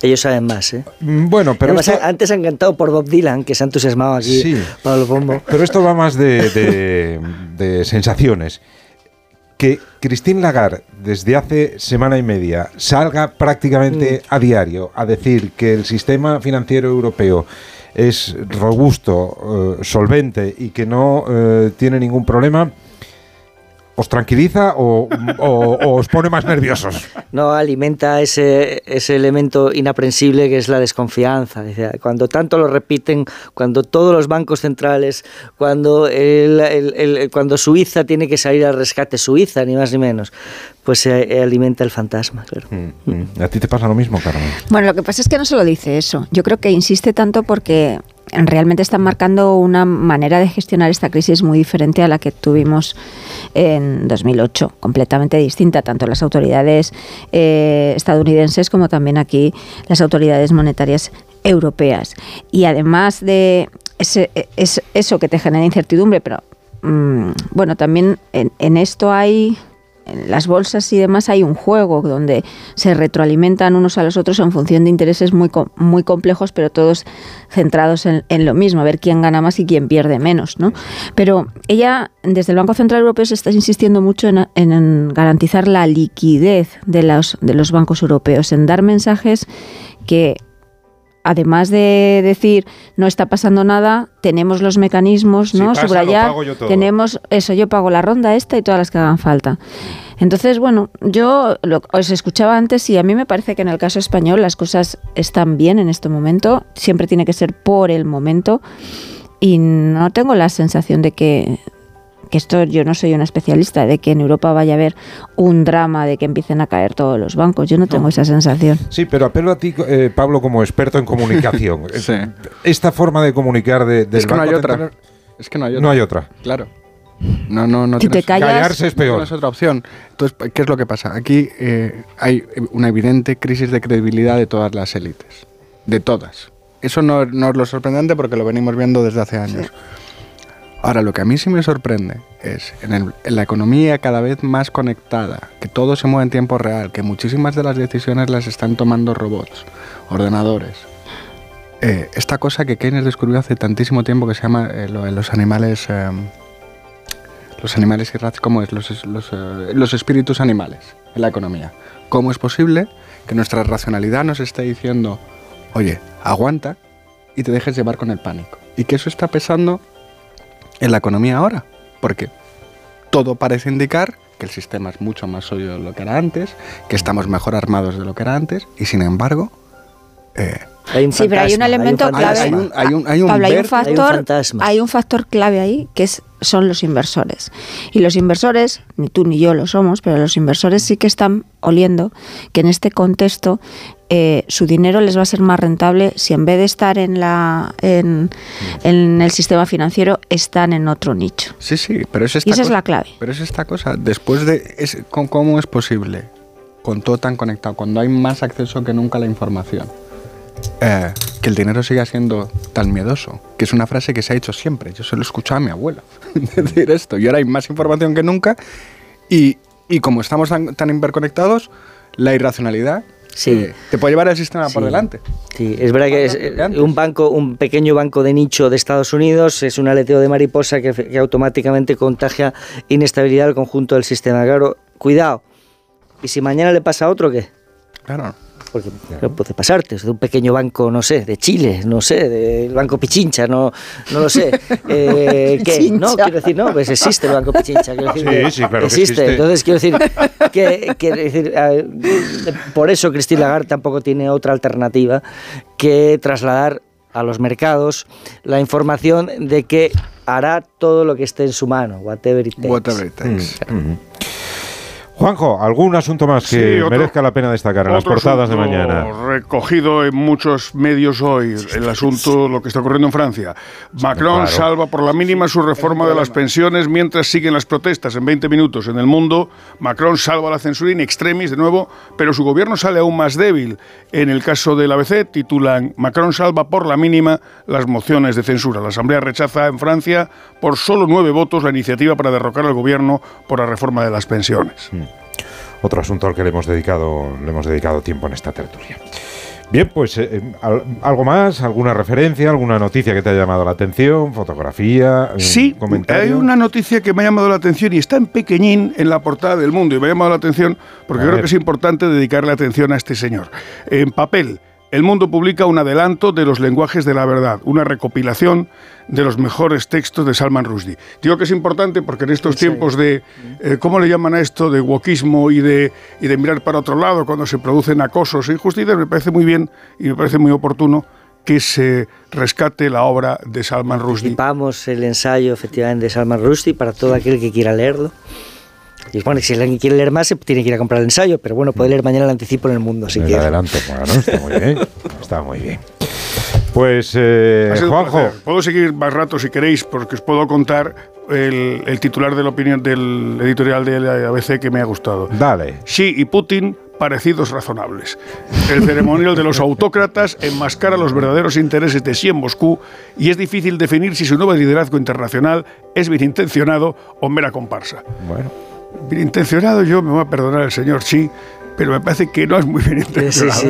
Ellos saben más, ¿eh?
Mm, bueno, pero
antes han cantado por Bob Dylan, que se ha entusiasmado aquí
sí,
Pablo Pombo.
Pero esto va más de, sensaciones. que Christine Lagarde, desde hace semana y media, salga prácticamente mm. a diario a decir que el sistema financiero europeo es robusto, eh, solvente y que no eh, tiene ningún problema, ¿Os tranquiliza o, os pone más nerviosos?
No, alimenta ese, ese elemento inaprensible que es la desconfianza. Cuando tanto lo repiten, cuando todos los bancos centrales, cuando, el, cuando Suiza tiene que salir al rescate, Suiza, ni más ni menos, pues se alimenta el fantasma. Claro. Mm,
mm. ¿A ti te pasa lo mismo, Carmen?
Bueno, lo que pasa es que no solo dice eso. Yo creo que insiste tanto porque realmente están marcando una manera de gestionar esta crisis muy diferente a la que tuvimos en 2008, completamente distinta, tanto las autoridades eh, estadounidenses como también aquí las autoridades monetarias europeas. Y además de ese, eso que te genera incertidumbre, pero mm, bueno, también en esto hay en las bolsas y demás hay un juego donde se retroalimentan unos a los otros en función de intereses muy, muy complejos, pero todos centrados en, lo mismo, a ver quién gana más y quién pierde menos. ¿no? Pero ella, desde el Banco Central Europeo, se está insistiendo mucho en, en garantizar la liquidez de los, de los bancos europeos, en dar mensajes que además de decir no está pasando nada, tenemos los mecanismos, ¿no? Subrayar, tenemos eso, yo pago la ronda esta y todas las que hagan falta. Entonces, bueno, yo os escuchaba antes y a mí me parece que en el caso español las cosas están bien en este momento, siempre tiene que ser por el momento y no tengo la sensación de que que esto yo no soy una especialista de que en Europa vaya a haber un drama de que empiecen a caer todos los bancos. Yo no tengo esa sensación.
Sí, pero apelo a ti, eh, Pablo, como experto en comunicación. Esta forma de comunicar de, del
es que no hay otra. Es que no hay otra.
No hay otra.
Claro. No, no, no.
Si te callas,
callarse es peor.
No es otra opción. Entonces, ¿qué es lo que pasa? Aquí eh, hay una evidente crisis de credibilidad de todas las élites. De todas. Eso no, no, es lo sorprendente porque lo venimos viendo desde hace años. Ahora, lo que a mí sí me sorprende es en, la economía cada vez más conectada, que todo se mueve en tiempo real, que muchísimas de las decisiones las están tomando robots, ordenadores. Eh, esta cosa que Keynes descubrió hace tantísimo tiempo que se llama eh, los animales... Em, los animales y ¿cómo es? Los, eh, los espíritus animales en la economía. ¿Cómo es posible que nuestra racionalidad nos esté diciendo, oye, aguanta y te dejes llevar con el pánico? Y que eso está pesando en la economía ahora, porque todo parece indicar que el sistema es mucho más sólido de lo que era antes, que estamos mejor armados de lo que era antes, y sin embargo...
Eh, sí, pero hay un elemento clave. Hay un, hay un, hay un, hay un factor, hay un factor clave ahí que es son los inversores. Y los inversores, ni tú ni yo lo somos, pero los inversores sí que están oliendo que en este contexto eh, su dinero les va a ser más rentable si en vez de estar en, la, en, el sistema financiero están en otro nicho.
Sí, sí, pero es esta
y esa es la clave.
Pero es esta cosa, después de... Es, ¿Cómo es posible, con todo tan conectado, cuando hay más acceso que nunca a la información? Eh, que el dinero siga siendo tan miedoso, que es una frase que se ha hecho siempre. Yo se lo escuchado a mi abuela decir esto. Y ahora hay más información que nunca y, y como estamos tan, tan, hiperconectados, la irracionalidad sí. Eh, te puede llevar el sistema por delante.
Sí, es verdad que es eh, un banco, un pequeño banco de nicho de Estados Unidos es un aleteo de mariposa que, que automáticamente contagia inestabilidad al conjunto del sistema. Claro, cuidado. ¿Y si mañana le pasa a otro qué?
Claro
porque puede pasarte, de un pequeño banco, no sé, de Chile, no sé, del Banco Pichincha, no, no lo sé. Eh, ¿qué? No, quiero decir, no, pues existe el Banco Pichincha. Quiero decir,
sí, sí, claro
existe.
Existe.
Entonces, quiero decir, que, decir por eso Christine Lagarde tampoco tiene otra alternativa que trasladar a los mercados la información de que hará todo lo que esté en su mano, whatever it takes.
Whatever it takes. Mm, mm.
Juanjo, ¿algún asunto más que merezca la pena destacar en las portadas de mañana?
Recogido en muchos medios hoy, el asunto, lo que está ocurriendo en Francia. Macron salva por la mínima su reforma de las pensiones mientras siguen las protestas en 20 minutos en el mundo. Macron salva la censura in extremis de nuevo, pero su gobierno sale aún más débil. En el caso del ABC titulan Macron salva por la mínima las mociones de censura. La Asamblea rechaza en Francia por solo nueve votos la iniciativa para derrocar al gobierno por la reforma de las pensiones.
Mm otro asunto al que le hemos dedicado, le hemos dedicado tiempo en esta tertulia. Bien, pues eh, eh, algo más, alguna referencia, alguna noticia que te haya llamado la atención, fotografía,
sí, comentario. Hay una noticia que me ha llamado la atención y está en pequeñín en la portada del mundo y me ha llamado la atención porque creo que es importante dedicarle atención a este señor. En papel, el Mundo publica un adelanto de los lenguajes de la verdad, una recopilación de los mejores textos de Salman Rushdie. Digo que es importante porque en estos tiempos de, eh, ¿cómo le llaman a esto? De wokismo y de, y de mirar para otro lado cuando se producen acosos e injusticias, me parece muy bien y me parece muy oportuno que se rescate la obra de Salman Rushdie.
Vamos el ensayo efectivamente de Salman Rushdie para todo aquel que quiera leerlo. Y bueno, si alguien quiere leer más, se tiene que ir a comprar el ensayo, pero bueno, puede leer mañana el anticipo en el mundo, si quiere.
Adelante, bueno, está muy bien. Está muy bien. Pues, eh, Juanjo.
Puedo seguir más rato si queréis, porque os puedo contar el, titular de la opinión del editorial de la ABC que me ha gustado.
Dale.
Xi y Putin parecidos razonables. El ceremonial de los autócratas enmascara los verdaderos intereses de Xi en Moscú y es difícil definir si su nuevo liderazgo internacional es bien intencionado o mera comparsa.
Bueno
bien intencionado, yo me voy a perdonar el señor sí, pero me parece que no es muy bien intencionado.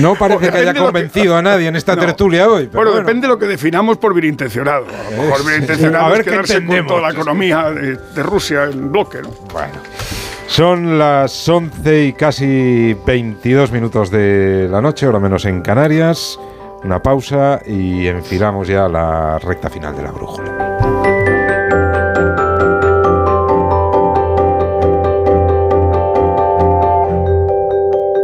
no parece que haya convencido a nadie en esta tertulia hoy.
bueno, depende de lo que definamos por bien intencionado. A lo mejor bien intencionado a ver es quedarse con toda la economía de, Rusia en bloque.
Bueno. Son las 11 y casi 22 minutos de la noche, ahora menos en Canarias. Una pausa y enfilamos ya la recta final de la brújula.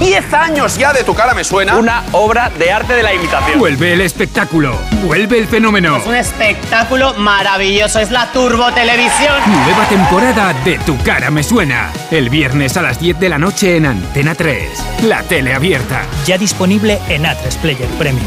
10 años ya de tu cara me suena.
Una obra de arte de la imitación.
Vuelve el espectáculo. Vuelve el fenómeno.
Es un espectáculo maravilloso. Es la Turbo Televisión.
Nueva temporada de Tu cara me suena. El viernes a las 10 de la noche en Antena 3. La tele abierta.
Ya disponible en A3 Player Premium.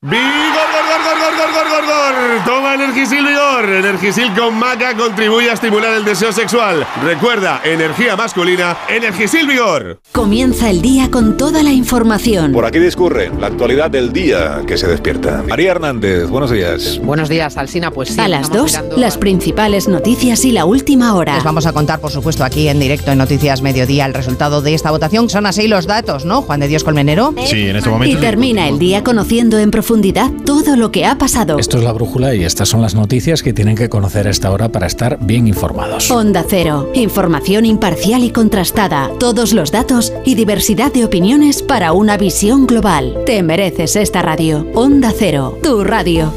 ¡Vigor, Energisil Vigor. Energisil con maca contribuye a estimular el deseo sexual. Recuerda, energía masculina, Energisil Vigor.
Comienza el día con toda la información.
Por aquí discurre la actualidad del día que se despierta. María Hernández, buenos días.
Buenos días, Alsina. Pues sí,
A las dos, las principales noticias y la última hora.
Les vamos a contar, por supuesto, aquí en directo en Noticias Mediodía el resultado de esta votación. Son así los datos, ¿no, Juan de Dios Colmenero?
Sí, en este momento.
Y termina el día conociendo en profundidad todo lo que ha pasado.
Esto es la brújula y estas son las noticias que tienen que conocer a esta hora para estar bien informados.
Onda Cero, información imparcial y contrastada, todos los datos y diversidad de opiniones para una visión global. Te mereces esta radio. Onda Cero, tu radio.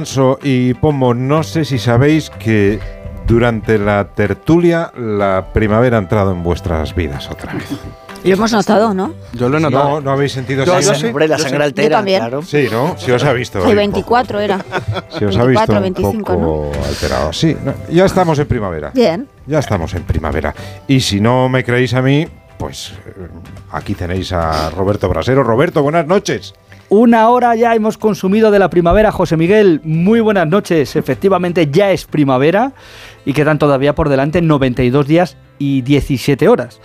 Manso y Pombo, no sé si sabéis que durante la tertulia la primavera ha entrado en vuestras vidas otra vez.
Lo hemos notado, ¿no?
Yo lo he notado.
No, no habéis sentido
Yo,
así.
yo sí. Hombre, la sangre altera,
Yo también.
claro.
Sí, ¿no? Si os ha visto.
El 24 era.
Si os ha visto
24,
un
25,
poco alterado. Sí, no, ya estamos en primavera.
Bien.
Ya estamos en primavera. Y si no me creéis a mí, pues eh, aquí tenéis a Roberto Brasero. Roberto, buenas noches.
Una hora ya hemos consumido de la primavera, José Miguel. Muy buenas noches. Efectivamente, ya es primavera y quedan todavía por delante 92 días y 17 horas.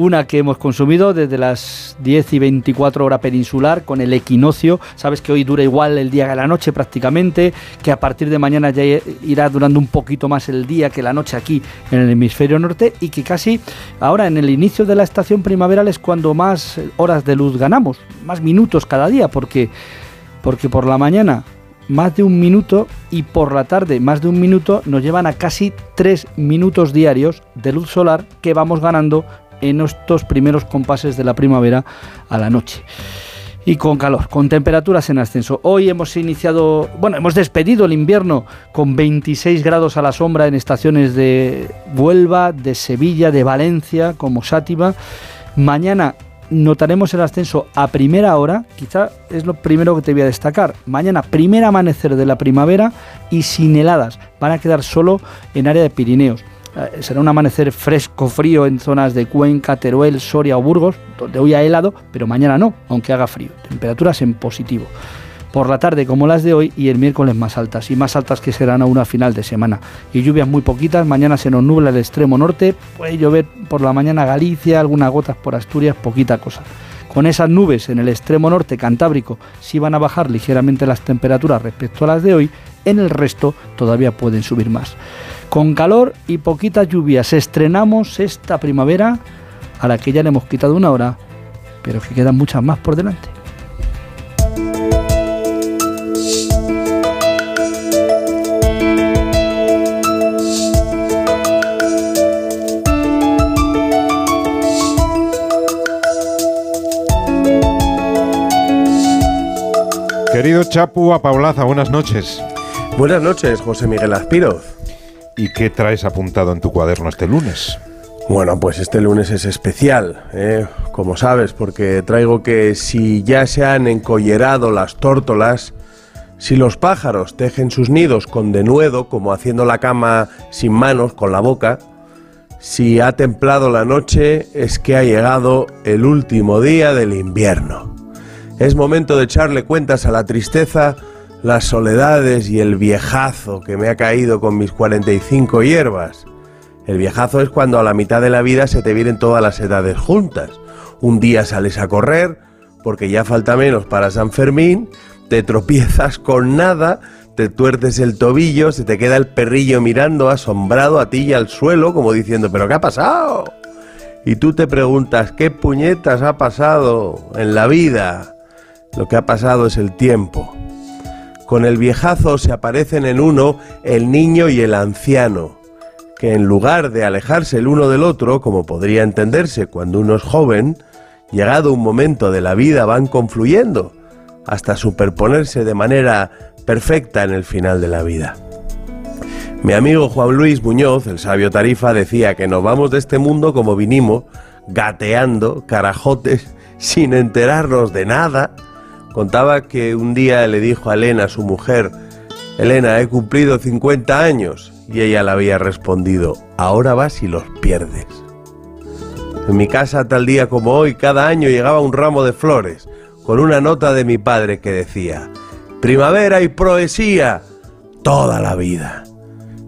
Una que hemos consumido desde las 10 y 24 horas peninsular con el equinoccio. Sabes que hoy dura igual el día que la noche prácticamente, que a partir de mañana ya irá durando un poquito más el día que la noche aquí en el hemisferio norte y que casi ahora en el inicio de la estación primaveral es cuando más horas de luz ganamos, más minutos cada día, porque, porque por la mañana más de un minuto y por la tarde más de un minuto nos llevan a casi tres minutos diarios de luz solar que vamos ganando en estos primeros compases de la primavera a la noche. Y con calor, con temperaturas en ascenso. Hoy hemos iniciado, bueno, hemos despedido el invierno con 26 grados a la sombra en estaciones de Huelva, de Sevilla, de Valencia, como Sátiva. Mañana notaremos el ascenso a primera hora, quizá es lo primero que te voy a destacar. Mañana, primer amanecer de la primavera y sin heladas. Van a quedar solo en área de Pirineos. Eh, será un amanecer fresco, frío en zonas de Cuenca, Teruel, Soria o Burgos, donde hoy ha helado, pero mañana no, aunque haga frío. Temperaturas en positivo. Por la tarde como las de hoy y el miércoles más altas, y más altas que serán a una final de semana. Y lluvias muy poquitas, mañana se nos nubla el extremo norte, puede llover por la mañana Galicia, algunas gotas por Asturias, poquita cosa. Con esas nubes en el extremo norte cantábrico sí van a bajar ligeramente las temperaturas respecto a las de hoy, en el resto todavía pueden subir más. Con calor y poquitas lluvias estrenamos esta primavera a la que ya le hemos quitado una hora, pero que quedan muchas más por delante.
Querido Chapu Paulaza, buenas noches.
Buenas noches, José Miguel Aspiroz.
¿Y qué traes apuntado en tu cuaderno este lunes?
Bueno, pues este lunes es especial, ¿eh? como sabes, porque traigo que si ya se han encollerado las tórtolas, si los pájaros tejen sus nidos con denuedo, como haciendo la cama sin manos, con la boca, si ha templado la noche, es que ha llegado el último día del invierno. Es momento de echarle cuentas a la tristeza las soledades y el viejazo que me ha caído con mis 45 hierbas. El viejazo es cuando a la mitad de la vida se te vienen todas las edades juntas. Un día sales a correr, porque ya falta menos para San Fermín, te tropiezas con nada, te tuerces el tobillo, se te queda el perrillo mirando asombrado a ti y al suelo, como diciendo, ¿pero qué ha pasado? Y tú te preguntas, ¿qué puñetas ha pasado en la vida? Lo que ha pasado es el tiempo. Con el viejazo se aparecen en uno el niño y el anciano, que en lugar de alejarse el uno del otro, como podría entenderse cuando uno es joven, llegado un momento de la vida van confluyendo, hasta superponerse de manera perfecta en el final de la vida. Mi amigo Juan Luis Muñoz, el sabio Tarifa, decía que nos vamos de este mundo como vinimos, gateando, carajotes, sin enterarnos de nada, Contaba que un día le dijo a Elena, su mujer, Elena, he cumplido 50 años. Y ella le había respondido, ahora vas y los pierdes. En mi casa tal día como hoy, cada año llegaba un ramo de flores, con una nota de mi padre que decía, primavera y poesía, toda la vida.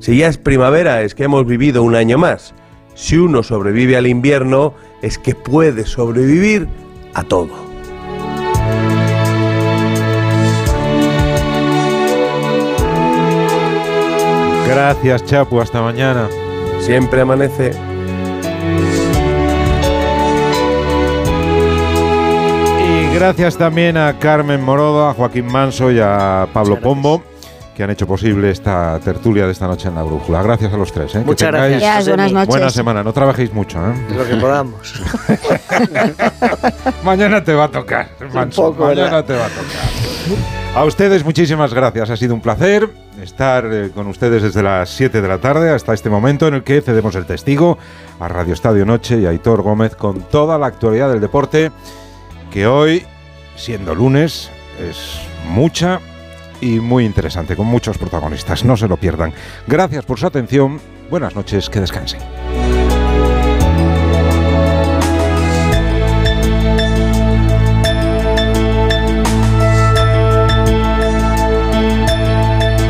Si ya es primavera es que hemos vivido un año más. Si uno sobrevive al invierno es que puede sobrevivir a todo.
Gracias, Chapu. Hasta mañana.
Siempre amanece.
Y gracias también a Carmen Morodo, a Joaquín Manso y a Pablo Pombo que han hecho posible esta tertulia de esta noche en la brújula. Gracias a los tres. ¿eh?
Muchas gracias. Buenas noches.
Buena semana. No trabajéis mucho. ¿eh?
Lo que podamos.
Mañana te va a tocar, Manso. Mañana te va a tocar. A ustedes muchísimas gracias. Ha sido un placer estar eh, con ustedes desde las 7 de la tarde hasta este momento en el que cedemos el testigo a Radio Estadio Noche y a Aitor Gómez con toda la actualidad del deporte que hoy, siendo lunes, es mucha y muy interesante, con muchos protagonistas. No se lo pierdan. Gracias por su atención. Buenas noches, que descansen.